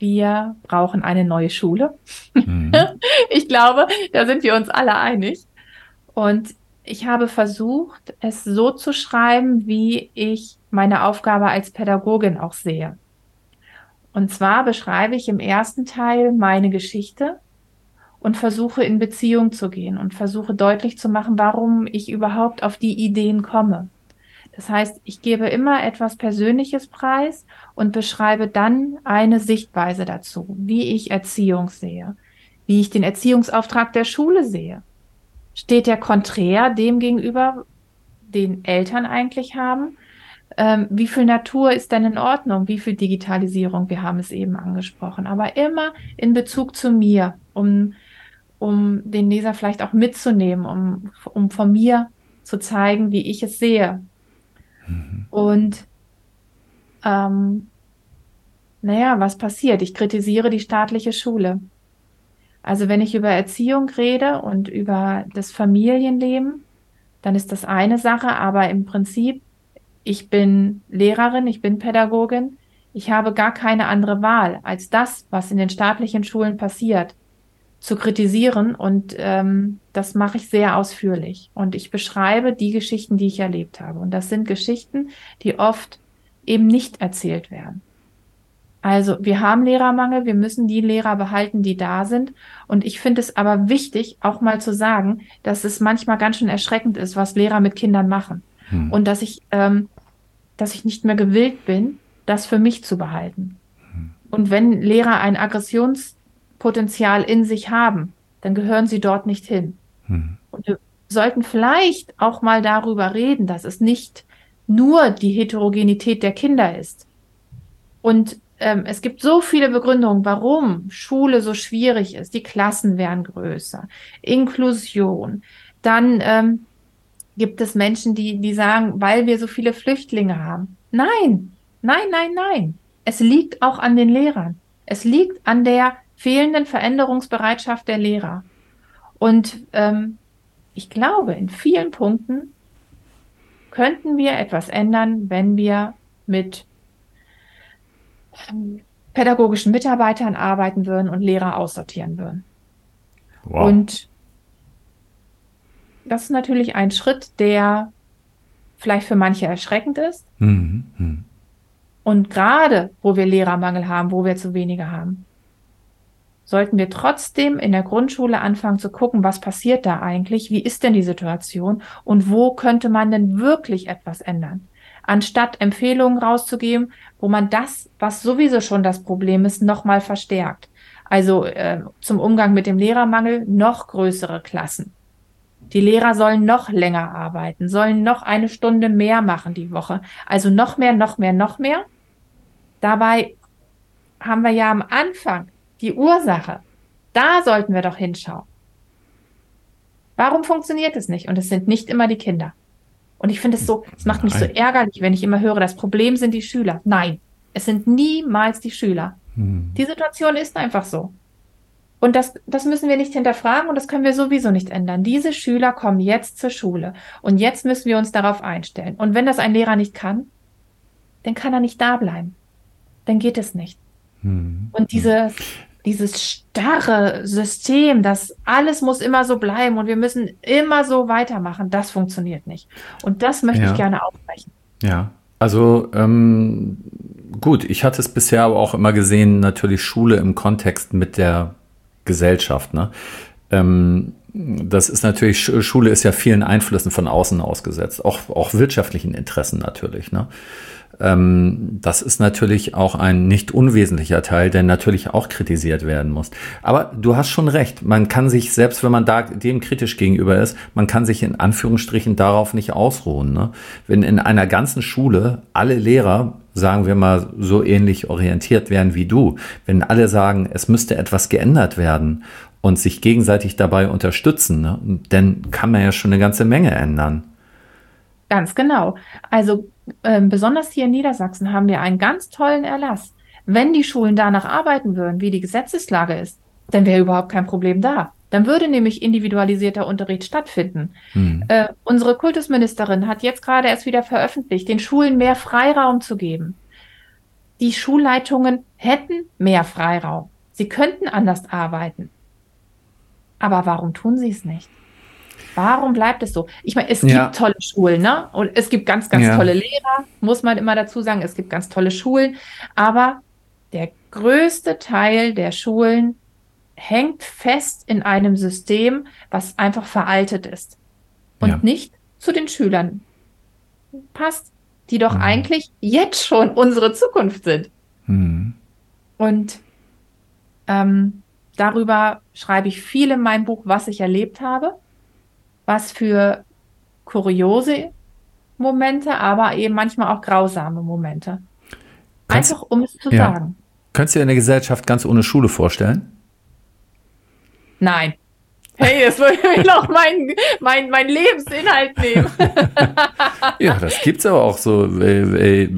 wir brauchen eine neue Schule. Mhm. *laughs* Ich glaube, da sind wir uns alle einig. Und ich habe versucht, es so zu schreiben, wie ich meine Aufgabe als Pädagogin auch sehe. Und zwar beschreibe ich im ersten Teil meine Geschichte und versuche in Beziehung zu gehen und versuche deutlich zu machen, warum ich überhaupt auf die Ideen komme. Das heißt, ich gebe immer etwas Persönliches preis und beschreibe dann eine Sichtweise dazu, wie ich Erziehung sehe, wie ich den Erziehungsauftrag der Schule sehe. Steht der konträr dem gegenüber, den Eltern eigentlich haben? Ähm, wie viel Natur ist denn in Ordnung? Wie viel Digitalisierung? Wir haben es eben angesprochen, aber immer in Bezug zu mir, um, um den Leser vielleicht auch mitzunehmen, um, um von mir zu zeigen, wie ich es sehe, Mhm. Und ähm, naja, was passiert? Ich kritisiere die staatliche Schule. Also wenn ich über Erziehung rede und über das Familienleben, dann ist das eine Sache, aber im Prinzip, ich bin Lehrerin, ich bin Pädagogin, ich habe gar keine andere Wahl als das, was in den staatlichen Schulen passiert zu kritisieren und ähm, das mache ich sehr ausführlich. Und ich beschreibe die Geschichten, die ich erlebt habe. Und das sind Geschichten, die oft eben nicht erzählt werden. Also wir haben Lehrermangel, wir müssen die Lehrer behalten, die da sind. Und ich finde es aber wichtig, auch mal zu sagen, dass es manchmal ganz schön erschreckend ist, was Lehrer mit Kindern machen. Hm. Und dass ich, ähm, dass ich nicht mehr gewillt bin, das für mich zu behalten. Hm. Und wenn Lehrer ein Aggressions Potenzial in sich haben, dann gehören sie dort nicht hin. Hm. Und wir sollten vielleicht auch mal darüber reden, dass es nicht nur die Heterogenität der Kinder ist. Und ähm, es gibt so viele Begründungen, warum Schule so schwierig ist. Die Klassen werden größer, Inklusion. Dann ähm, gibt es Menschen, die, die sagen, weil wir so viele Flüchtlinge haben. Nein, nein, nein, nein. Es liegt auch an den Lehrern. Es liegt an der fehlenden Veränderungsbereitschaft der Lehrer. Und ähm, ich glaube, in vielen Punkten könnten wir etwas ändern, wenn wir mit ähm, pädagogischen Mitarbeitern arbeiten würden und Lehrer aussortieren würden. Wow. Und das ist natürlich ein Schritt, der vielleicht für manche erschreckend ist. Mhm. Mhm. Und gerade, wo wir Lehrermangel haben, wo wir zu wenige haben, sollten wir trotzdem in der Grundschule anfangen zu gucken, was passiert da eigentlich, wie ist denn die Situation und wo könnte man denn wirklich etwas ändern. Anstatt Empfehlungen rauszugeben, wo man das, was sowieso schon das Problem ist, nochmal verstärkt. Also äh, zum Umgang mit dem Lehrermangel noch größere Klassen. Die Lehrer sollen noch länger arbeiten, sollen noch eine Stunde mehr machen die Woche. Also noch mehr, noch mehr, noch mehr. Dabei haben wir ja am Anfang die Ursache Da sollten wir doch hinschauen. Warum funktioniert es nicht? Und es sind nicht immer die Kinder. Und ich finde es so, es macht mich so ärgerlich, wenn ich immer höre, das Problem sind die Schüler. Nein, es sind niemals die Schüler. Hm. Die Situation ist einfach so. Und das, das müssen wir nicht hinterfragen und das können wir sowieso nicht ändern. Diese Schüler kommen jetzt zur Schule und jetzt müssen wir uns darauf einstellen. Und wenn das ein Lehrer nicht kann, dann kann er nicht da bleiben. Dann geht es nicht. Hm. Und diese, dieses starre System, das alles muss immer so bleiben und wir müssen immer so weitermachen, das funktioniert nicht. Und das möchte ja. ich gerne aufbrechen. Ja, also ähm, gut, ich hatte es bisher aber auch immer gesehen, natürlich Schule im Kontext mit der Gesellschaft. Ne? Ähm, das ist natürlich, Schule ist ja vielen Einflüssen von außen ausgesetzt, auch, auch wirtschaftlichen Interessen natürlich. Ne? Ähm, das ist natürlich auch ein nicht unwesentlicher Teil, der natürlich auch kritisiert werden muss. Aber du hast schon recht, man kann sich, selbst wenn man da dem kritisch gegenüber ist, man kann sich in Anführungsstrichen darauf nicht ausruhen. Ne? Wenn in einer ganzen Schule alle Lehrer sagen wir mal, so ähnlich orientiert wären wie du, wenn alle sagen, es müsste etwas geändert werden und sich gegenseitig dabei unterstützen, ne, dann kann man ja schon eine ganze Menge ändern. Ganz genau. Also äh, besonders hier in Niedersachsen haben wir einen ganz tollen Erlass. Wenn die Schulen danach arbeiten würden, wie die Gesetzeslage ist, dann wäre überhaupt kein Problem da. Dann würde nämlich individualisierter Unterricht stattfinden. Hm. Äh, unsere Kultusministerin hat jetzt gerade erst wieder veröffentlicht, den Schulen mehr Freiraum zu geben. Die Schulleitungen hätten mehr Freiraum. Sie könnten anders arbeiten. Aber warum tun sie es nicht? Warum bleibt es so? Ich meine, es ja. gibt tolle Schulen, ne? Und es gibt ganz, ganz ja. tolle Lehrer, muss man immer dazu sagen. Es gibt ganz tolle Schulen. Aber der größte Teil der Schulen hängt fest in einem System, was einfach veraltet ist und ja. nicht zu den Schülern passt, die doch mhm. eigentlich jetzt schon unsere Zukunft sind. Mhm. Und ähm, darüber schreibe ich viel in meinem Buch, was ich erlebt habe, was für kuriose Momente, aber eben manchmal auch grausame Momente. Kannst, Einfach um es zu ja. sagen. Könntest du dir eine Gesellschaft ganz ohne Schule vorstellen? Nein. Hey, jetzt wollte ich noch meinen mein, mein Lebensinhalt nehmen. *laughs* ja, das gibt es aber auch so. Äh, äh,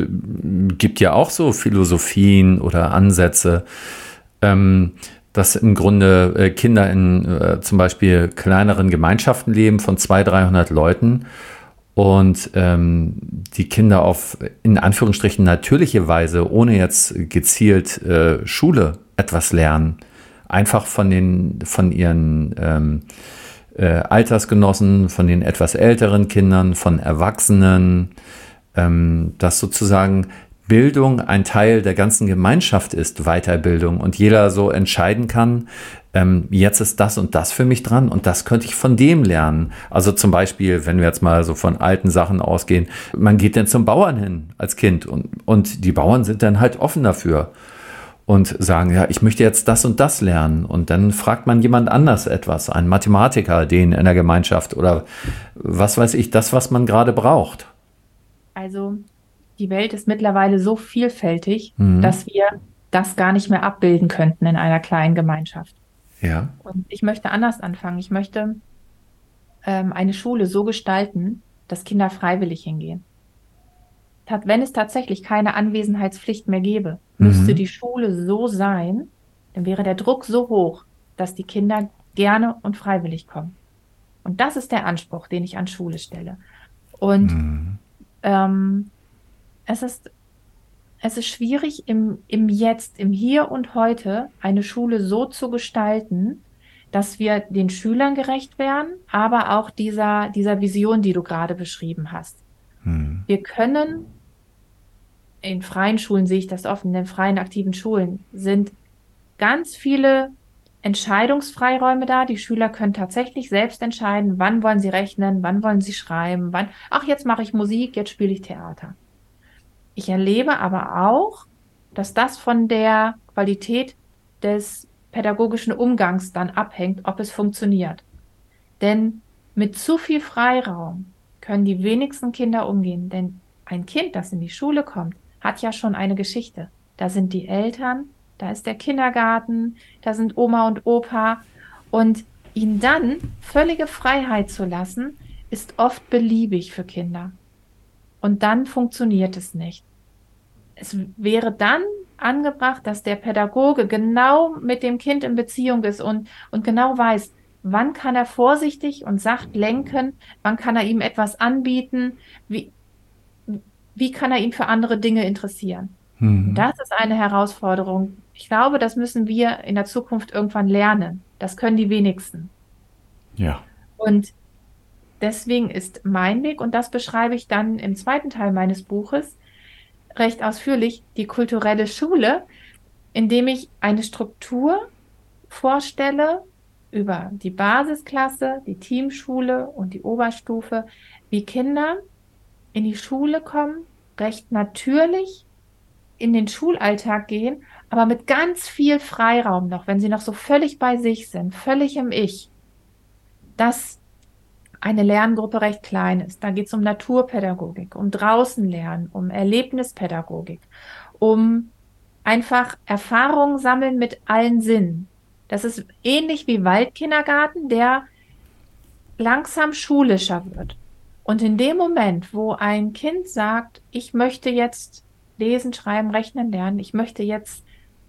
gibt ja auch so Philosophien oder Ansätze, ähm, dass im Grunde äh, Kinder in äh, zum Beispiel kleineren Gemeinschaften leben von 200, 300 Leuten und ähm, die Kinder auf in Anführungsstrichen natürliche Weise, ohne jetzt gezielt äh, Schule etwas lernen einfach von den, von ihren ähm, äh, Altersgenossen, von den etwas älteren Kindern, von Erwachsenen, ähm, dass sozusagen Bildung ein Teil der ganzen Gemeinschaft ist, Weiterbildung und jeder so entscheiden kann, ähm, jetzt ist das und das für mich dran und das könnte ich von dem lernen. Also zum Beispiel, wenn wir jetzt mal so von alten Sachen ausgehen, man geht dann zum Bauern hin als Kind und, und die Bauern sind dann halt offen dafür und sagen, ja, ich möchte jetzt das und das lernen. Und dann fragt man jemand anders etwas, einen Mathematiker, den in der Gemeinschaft oder was weiß ich, das, was man gerade braucht. Also die Welt ist mittlerweile so vielfältig, mhm. dass wir das gar nicht mehr abbilden könnten in einer kleinen Gemeinschaft. Ja. Und ich möchte anders anfangen. Ich möchte ähm, eine Schule so gestalten, dass Kinder freiwillig hingehen wenn es tatsächlich keine Anwesenheitspflicht mehr gäbe, mhm. müsste die Schule so sein, dann wäre der Druck so hoch, dass die Kinder gerne und freiwillig kommen. Und das ist der Anspruch, den ich an Schule stelle. Und mhm. ähm, es ist es ist schwierig im, im Jetzt, im Hier und Heute eine Schule so zu gestalten, dass wir den Schülern gerecht werden, aber auch dieser, dieser Vision, die du gerade beschrieben hast. Hm. Wir können in freien Schulen sehe ich das oft, in den freien aktiven Schulen sind ganz viele Entscheidungsfreiräume da. Die Schüler können tatsächlich selbst entscheiden, wann wollen sie rechnen, wann wollen sie schreiben, wann, ach, jetzt mache ich Musik, jetzt spiele ich Theater. Ich erlebe aber auch, dass das von der Qualität des pädagogischen Umgangs dann abhängt, ob es funktioniert. Denn mit zu viel Freiraum können die wenigsten Kinder umgehen. Denn ein Kind, das in die Schule kommt, hat ja schon eine Geschichte. Da sind die Eltern, da ist der Kindergarten, da sind Oma und Opa. Und ihn dann völlige Freiheit zu lassen, ist oft beliebig für Kinder. Und dann funktioniert es nicht. Es wäre dann angebracht, dass der Pädagoge genau mit dem Kind in Beziehung ist und, und genau weiß, wann kann er vorsichtig und sacht lenken, wann kann er ihm etwas anbieten, wie, wie kann er ihn für andere Dinge interessieren. Mhm. Das ist eine Herausforderung. Ich glaube, das müssen wir in der Zukunft irgendwann lernen. Das können die wenigsten. Ja. Und deswegen ist mein Weg, und das beschreibe ich dann im zweiten Teil meines Buches recht ausführlich, die kulturelle Schule, indem ich eine Struktur vorstelle über die Basisklasse, die Teamschule und die Oberstufe, wie Kinder in die Schule kommen, recht natürlich in den Schulalltag gehen, aber mit ganz viel Freiraum noch, wenn sie noch so völlig bei sich sind, völlig im Ich, dass eine Lerngruppe recht klein ist. Da geht es um Naturpädagogik, um draußen lernen, um Erlebnispädagogik, um einfach Erfahrungen sammeln mit allen Sinnen. Das ist ähnlich wie Waldkindergarten, der langsam schulischer wird. Und in dem Moment, wo ein Kind sagt, ich möchte jetzt lesen, schreiben, rechnen lernen, ich möchte jetzt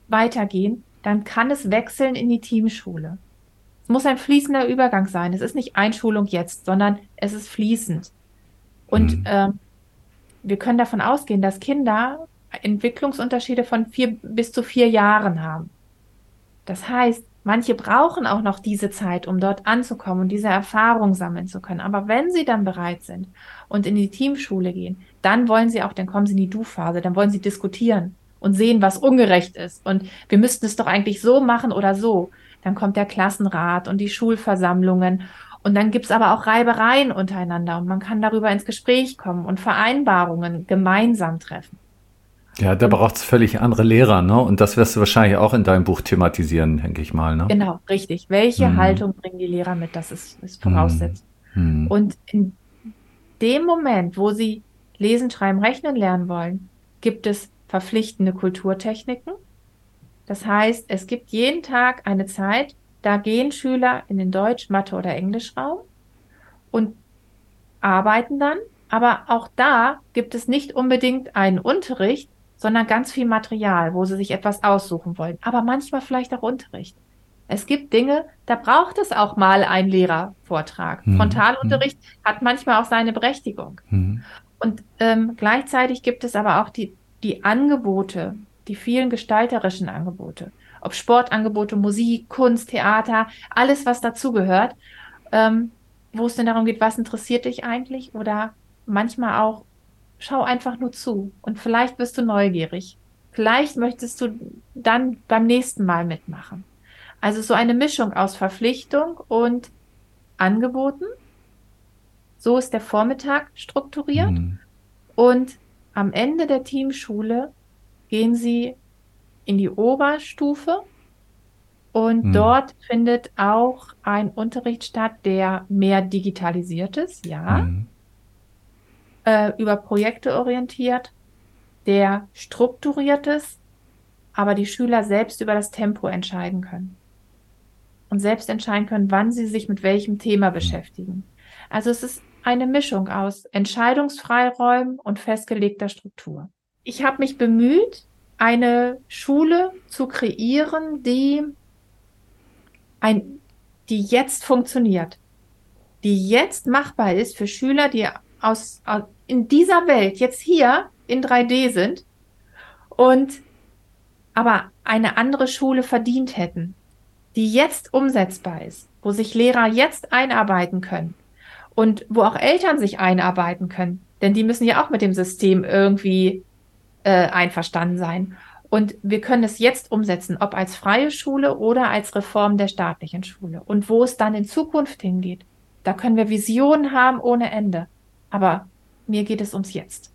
weitergehen, dann kann es wechseln in die Teamschule. Es muss ein fließender Übergang sein. Es ist nicht Einschulung jetzt, sondern es ist fließend. Und mhm. äh, wir können davon ausgehen, dass Kinder Entwicklungsunterschiede von vier bis zu vier Jahren haben. Das heißt, Manche brauchen auch noch diese Zeit, um dort anzukommen und diese Erfahrung sammeln zu können. Aber wenn sie dann bereit sind und in die Teamschule gehen, dann wollen sie auch, dann kommen sie in die Du-Phase, dann wollen sie diskutieren und sehen, was ungerecht ist. Und wir müssten es doch eigentlich so machen oder so. Dann kommt der Klassenrat und die Schulversammlungen. Und dann gibt's aber auch Reibereien untereinander und man kann darüber ins Gespräch kommen und Vereinbarungen gemeinsam treffen. Ja, da braucht es völlig andere Lehrer, ne? Und das wirst du wahrscheinlich auch in deinem Buch thematisieren, denke ich mal, ne? Genau, richtig. Welche mhm. Haltung bringen die Lehrer mit? Das ist, ist Voraussetzung. Mhm. Und in dem Moment, wo sie lesen, schreiben, rechnen lernen wollen, gibt es verpflichtende Kulturtechniken. Das heißt, es gibt jeden Tag eine Zeit, da gehen Schüler in den Deutsch-, Mathe- oder Englischraum und arbeiten dann. Aber auch da gibt es nicht unbedingt einen Unterricht, sondern ganz viel Material, wo sie sich etwas aussuchen wollen. Aber manchmal vielleicht auch Unterricht. Es gibt Dinge, da braucht es auch mal einen Lehrervortrag. Mhm. Frontalunterricht mhm. hat manchmal auch seine Berechtigung. Mhm. Und ähm, gleichzeitig gibt es aber auch die, die Angebote, die vielen gestalterischen Angebote. Ob Sportangebote, Musik, Kunst, Theater, alles, was dazugehört, ähm, wo es denn darum geht, was interessiert dich eigentlich? Oder manchmal auch, schau einfach nur zu und vielleicht bist du neugierig. Vielleicht möchtest du dann beim nächsten Mal mitmachen. Also so eine Mischung aus Verpflichtung und Angeboten. So ist der Vormittag strukturiert. Mhm. Und am Ende der Teamschule gehen sie in die Oberstufe und mhm. dort findet auch ein Unterricht statt, der mehr digitalisiert ist, ja. Mhm äh, über Projekte orientiert, der strukturiert ist, aber die Schüler selbst über das Tempo entscheiden können. Und selbst entscheiden können, wann sie sich mit welchem Thema mhm. beschäftigen. Also es ist eine Mischung aus Entscheidungsfreiräumen und festgelegter Struktur. Ich habe mich bemüht, eine Schule zu kreieren, die ein, die jetzt funktioniert, die jetzt machbar ist für Schüler, die aus, aus in dieser Welt jetzt hier in 3D sind und aber eine andere Schule verdient hätten, die jetzt umsetzbar ist, wo sich Lehrer jetzt einarbeiten können und wo auch Eltern sich einarbeiten können, denn die müssen ja auch mit dem System irgendwie äh, einverstanden sein. Und wir können es jetzt umsetzen, ob als freie Schule oder als Reform der staatlichen Schule. Und wo es dann in Zukunft hingeht, da können wir Visionen haben ohne Ende. Aber mir geht es ums Jetzt.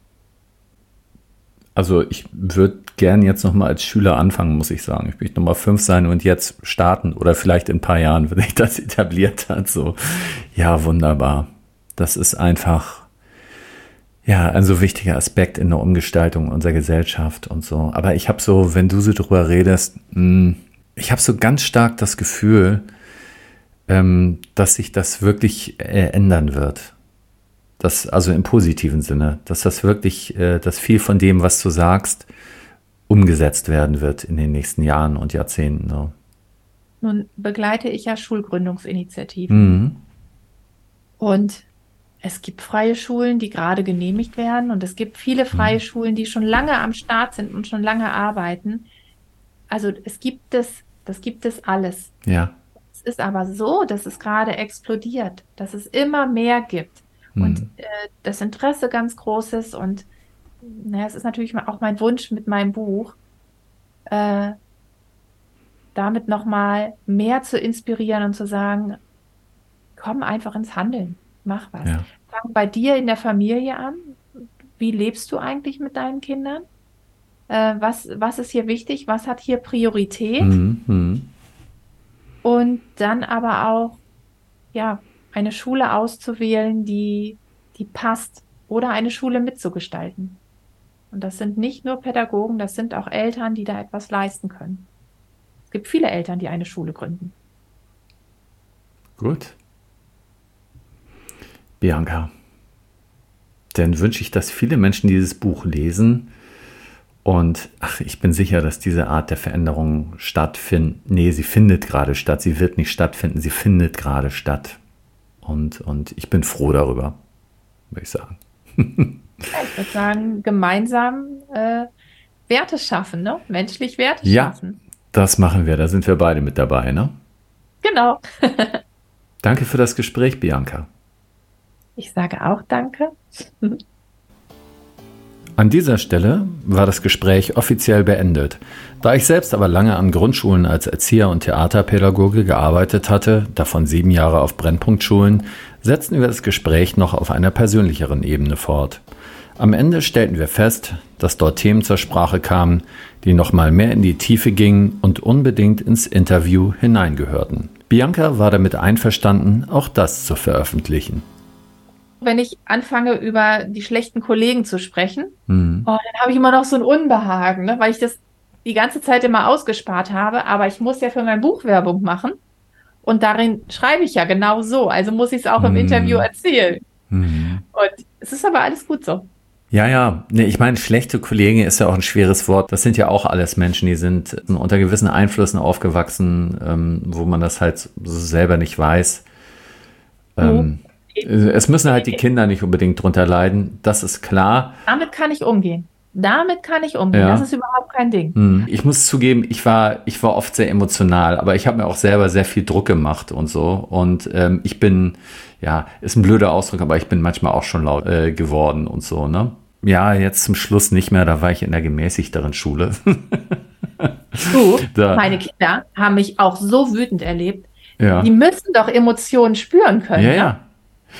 Also ich würde gern jetzt nochmal als Schüler anfangen, muss ich sagen. Ich möchte nochmal fünf sein und jetzt starten oder vielleicht in ein paar Jahren, wenn ich das etabliert hat. So, ja, wunderbar. Das ist einfach, Ja, ein so wichtiger Aspekt in der Umgestaltung unserer Gesellschaft und so. Aber ich habe so, wenn du so drüber redest, hm, ich habe so ganz stark das Gefühl, ähm, dass sich das wirklich äh, ändern wird. Das, also im positiven Sinne, dass das wirklich, äh, dass viel von dem, was du sagst, umgesetzt werden wird in den nächsten Jahren und Jahrzehnten. So. Nun begleite ich ja Schulgründungsinitiativen. Mhm. Und es gibt freie Schulen, die gerade genehmigt werden und es gibt viele freie mhm. Schulen, die schon lange am Start sind und schon lange arbeiten. Also es gibt es, das gibt es alles. Ja. Es ist aber so, dass es gerade explodiert, dass es immer mehr gibt mhm. und äh, das Interesse ganz groß ist und naja, es ist natürlich auch mein Wunsch mit meinem Buch, äh, damit nochmal mehr zu inspirieren und zu sagen, komm einfach ins Handeln mach was. Ja. Fang bei dir in der Familie an. Wie lebst du eigentlich mit deinen Kindern? Äh, was, was ist hier wichtig? Was hat hier Priorität? Mhm, mh. Und dann aber auch, ja, eine Schule auszuwählen, die, die passt oder eine Schule mitzugestalten. Und das sind nicht nur Pädagogen, das sind auch Eltern, die da etwas leisten können. Es gibt viele Eltern, die eine Schule gründen. Gut. Bianca, dann wünsche ich, dass viele Menschen dieses Buch lesen. Und ach, ich bin sicher, dass diese Art der Veränderung stattfindet. Nee, sie findet gerade statt. Sie wird nicht stattfinden. Sie findet gerade statt. Und, und ich bin froh darüber, würde ich sagen. Ich würde sagen, gemeinsam äh, Werte schaffen, ne? Menschlich Werte ja, schaffen. Ja, das machen wir. Da sind wir beide mit dabei, ne? Genau. *laughs* Danke für das Gespräch, Bianca. Ich sage auch Danke. An dieser Stelle war das Gespräch offiziell beendet. Da ich selbst aber lange an Grundschulen als Erzieher und Theaterpädagoge gearbeitet hatte, davon sieben Jahre auf Brennpunktschulen, setzten wir das Gespräch noch auf einer persönlicheren Ebene fort. Am Ende stellten wir fest, dass dort Themen zur Sprache kamen, die nochmal mehr in die Tiefe gingen und unbedingt ins Interview hineingehörten. Bianca war damit einverstanden, auch das zu veröffentlichen wenn ich anfange, über die schlechten Kollegen zu sprechen, mhm. oh, dann habe ich immer noch so ein Unbehagen, ne? weil ich das die ganze Zeit immer ausgespart habe. Aber ich muss ja für mein Buch Werbung machen. Und darin schreibe ich ja genau so. Also muss ich es auch im mhm. Interview erzählen. Mhm. Und es ist aber alles gut so. Ja, ja. Nee, ich meine, schlechte Kollegen ist ja auch ein schweres Wort. Das sind ja auch alles Menschen, die sind unter gewissen Einflüssen aufgewachsen, ähm, wo man das halt selber nicht weiß. Ähm, es müssen halt die Kinder nicht unbedingt drunter leiden, das ist klar. Damit kann ich umgehen. Damit kann ich umgehen. Ja. Das ist überhaupt kein Ding. Hm. Ich muss zugeben, ich war, ich war oft sehr emotional, aber ich habe mir auch selber sehr viel Druck gemacht und so. Und ähm, ich bin, ja, ist ein blöder Ausdruck, aber ich bin manchmal auch schon laut äh, geworden und so, ne? Ja, jetzt zum Schluss nicht mehr, da war ich in der gemäßigteren Schule. *laughs* du, da. meine Kinder haben mich auch so wütend erlebt. Ja. Die müssen doch Emotionen spüren können. Ja, ja.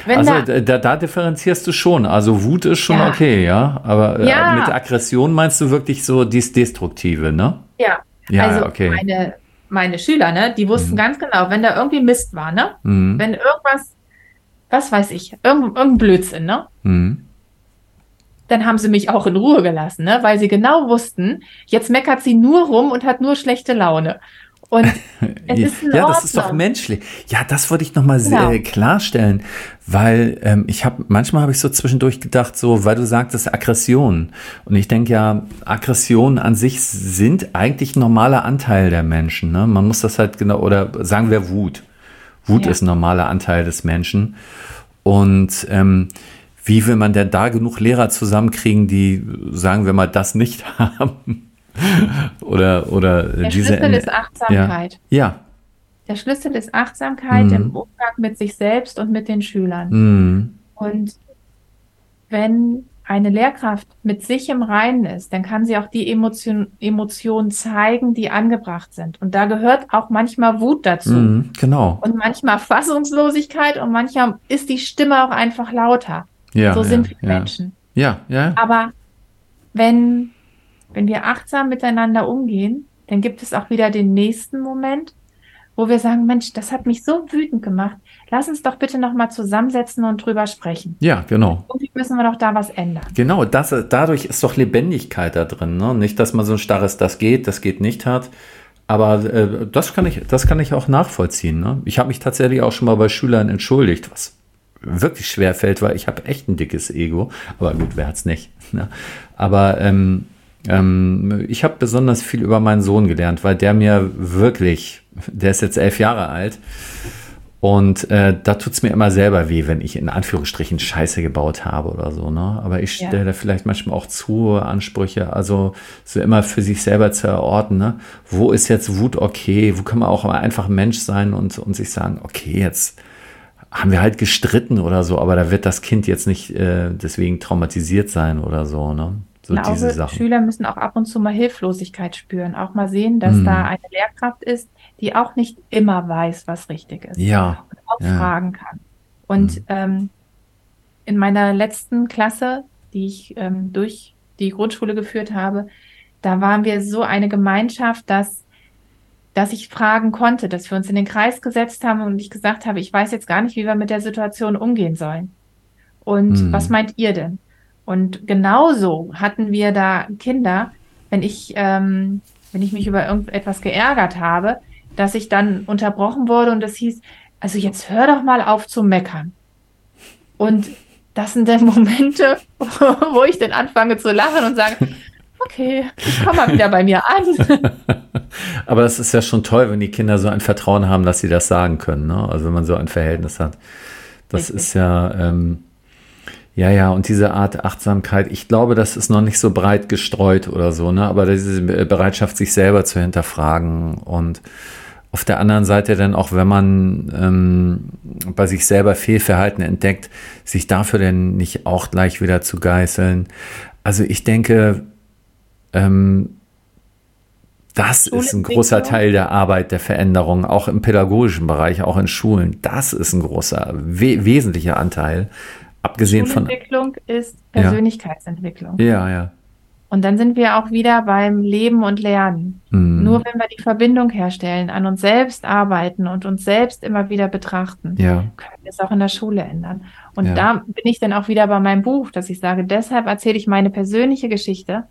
Wenn also da, da, da, differenzierst du schon. Also Wut ist schon ja. okay, ja. Aber äh, ja. mit Aggression meinst du wirklich so dies Destruktive, ne? Ja. Ja, also okay. Meine, meine Schüler, ne, die wussten mhm. ganz genau, wenn da irgendwie Mist war, ne? Mhm. Wenn irgendwas, was weiß ich, irgendein, irgendein Blödsinn, ne? Mhm. Dann haben sie mich auch in Ruhe gelassen, ne? Weil sie genau wussten, jetzt meckert sie nur rum und hat nur schlechte Laune. Und *laughs* es ist ja, das ist doch menschlich. Ja, das wollte ich nochmal genau. Äh, klarstellen, weil ähm, ich habe manchmal habe ich so zwischendurch gedacht, so, weil du sagtest Aggression. Und ich denke ja, Aggressionen an sich sind eigentlich ein normaler Anteil der Menschen. Ne? Man muss das halt genau, oder sagen wir Wut. Wut ja. ist ein normaler Anteil des Menschen. Und ähm, wie will man denn da genug Lehrer zusammenkriegen, die, sagen wir mal, das nicht *laughs* haben? *laughs* oder oder Der diese Schlüssel ist Achtsamkeit. Ja. ja. Der Schlüssel ist Achtsamkeit mhm. im Umgang mit sich selbst und mit den Schülern. Mhm. Und wenn eine Lehrkraft mit sich im Reinen ist, dann kann sie auch die Emotionen Emotion zeigen, die angebracht sind. Und da gehört auch manchmal Wut dazu. Mm, genau. Und manchmal Fassungslosigkeit und manchmal ist die Stimme auch einfach lauter. Ja, so sind ja, wir ja. Menschen. Ja, ja. Aber wenn wenn wir achtsam miteinander umgehen, dann gibt es auch wieder den nächsten Moment, wo wir sagen, Mensch, das hat mich so wütend gemacht. Lass uns doch bitte noch mal zusammensetzen und drüber sprechen. Ja, genau. Irgendwie müssen wir doch da was ändern. Genau, das, dadurch ist doch Lebendigkeit da drin. Ne? Nicht, dass man so ein starres, das geht, das geht nicht hat. Aber äh, das, kann ich, das kann ich auch nachvollziehen. Ne? Ich habe mich tatsächlich auch schon mal bei Schülern entschuldigt, was wirklich schwer fällt, weil ich habe echt ein dickes Ego. Aber gut, wer hat's nicht? Ne? Aber ähm, ähm, ich habe besonders viel über meinen Sohn gelernt, weil der mir wirklich, der ist jetzt elf Jahre alt. Und äh, da tut's mir immer selber weh, wenn ich in Anführungsstrichen Scheiße gebaut habe oder so. Ne? Aber ich stelle ja. da vielleicht manchmal auch zu Ansprüche, also so immer für sich selber zu erorten, ne? wo ist jetzt Wut okay, wo kann man auch einfach Mensch sein und, und sich sagen, okay, jetzt haben wir halt gestritten oder so, aber da wird das Kind jetzt nicht äh, deswegen traumatisiert sein oder so. Ne? So glaube, diese Sachen. Schüler müssen auch ab und zu mal Hilflosigkeit spüren, auch mal sehen, dass mhm. da eine Lehrkraft ist, die auch nicht immer weiß, was richtig ist. Ja. Und auch ja. fragen kann. Und mhm. ähm, in meiner letzten Klasse, die ich ähm, durch die Grundschule geführt habe, da waren wir so eine Gemeinschaft, dass dass ich fragen konnte, dass wir uns in den Kreis gesetzt haben und ich gesagt habe, ich weiß jetzt gar nicht, wie wir mit der Situation umgehen sollen. Und mhm. was meint ihr denn? Und genauso hatten wir da Kinder, wenn ich, ähm, wenn ich mich über irgendetwas geärgert habe, dass ich dann unterbrochen wurde und es hieß, also jetzt hör doch mal auf zu meckern. Und das sind dann Momente, *laughs* wo ich dann anfange zu lachen und sage, okay, ich komme mal wieder bei mir an. *laughs* Aber das ist ja schon toll, wenn die Kinder so ein Vertrauen haben, dass sie das sagen können. Ne? Also wenn man so ein Verhältnis hat. Das Richtig. ist ja, ähm, ja, ja, und diese Art Achtsamkeit, ich glaube, das ist noch nicht so breit gestreut oder so, ne? Aber diese Bereitschaft, sich selber zu hinterfragen und auf der anderen Seite dann auch, wenn man ähm, bei sich selber Fehlverhalten entdeckt, sich dafür denn nicht auch gleich wieder zu geißeln. Also ich denke, ähm, das ist ein großer Teil der Arbeit, der Veränderung, auch im pädagogischen Bereich, auch in Schulen. Das ist ein großer, we wesentlicher Anteil, Abgesehen von. Entwicklung ist Persönlichkeitsentwicklung. Ja, ja. Und dann sind wir auch wieder beim Leben und Lernen. Mhm. Nur wenn wir die Verbindung herstellen, an uns selbst arbeiten und uns selbst immer wieder betrachten, ja. können wir es auch in der Schule ändern. Und ja. da bin ich dann auch wieder bei meinem Buch, dass ich sage, deshalb erzähle ich meine persönliche Geschichte,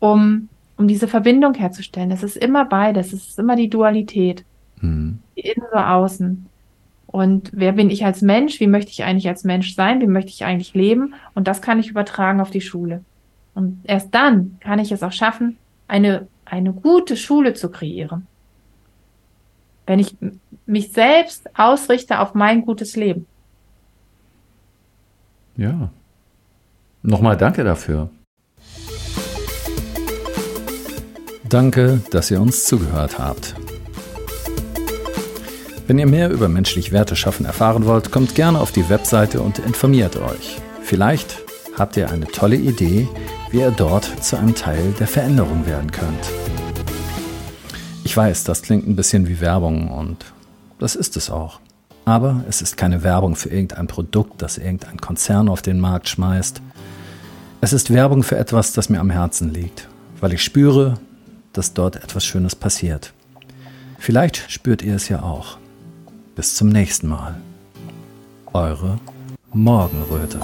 um, um diese Verbindung herzustellen. Das ist immer beides, es ist immer die Dualität. Mhm. Die Innen so außen. Und wer bin ich als Mensch? Wie möchte ich eigentlich als Mensch sein? Wie möchte ich eigentlich leben? Und das kann ich übertragen auf die Schule. Und erst dann kann ich es auch schaffen, eine, eine gute Schule zu kreieren. Wenn ich mich selbst ausrichte auf mein gutes Leben. Ja. Nochmal danke dafür. Danke, dass ihr uns zugehört habt. Wenn ihr mehr über menschlich Werte schaffen erfahren wollt, kommt gerne auf die Webseite und informiert euch. Vielleicht habt ihr eine tolle Idee, wie ihr dort zu einem Teil der Veränderung werden könnt. Ich weiß, das klingt ein bisschen wie Werbung und das ist es auch. Aber es ist keine Werbung für irgendein Produkt, das irgendein Konzern auf den Markt schmeißt. Es ist Werbung für etwas, das mir am Herzen liegt, weil ich spüre, dass dort etwas Schönes passiert. Vielleicht spürt ihr es ja auch. Bis zum nächsten Mal. Eure Morgenröte.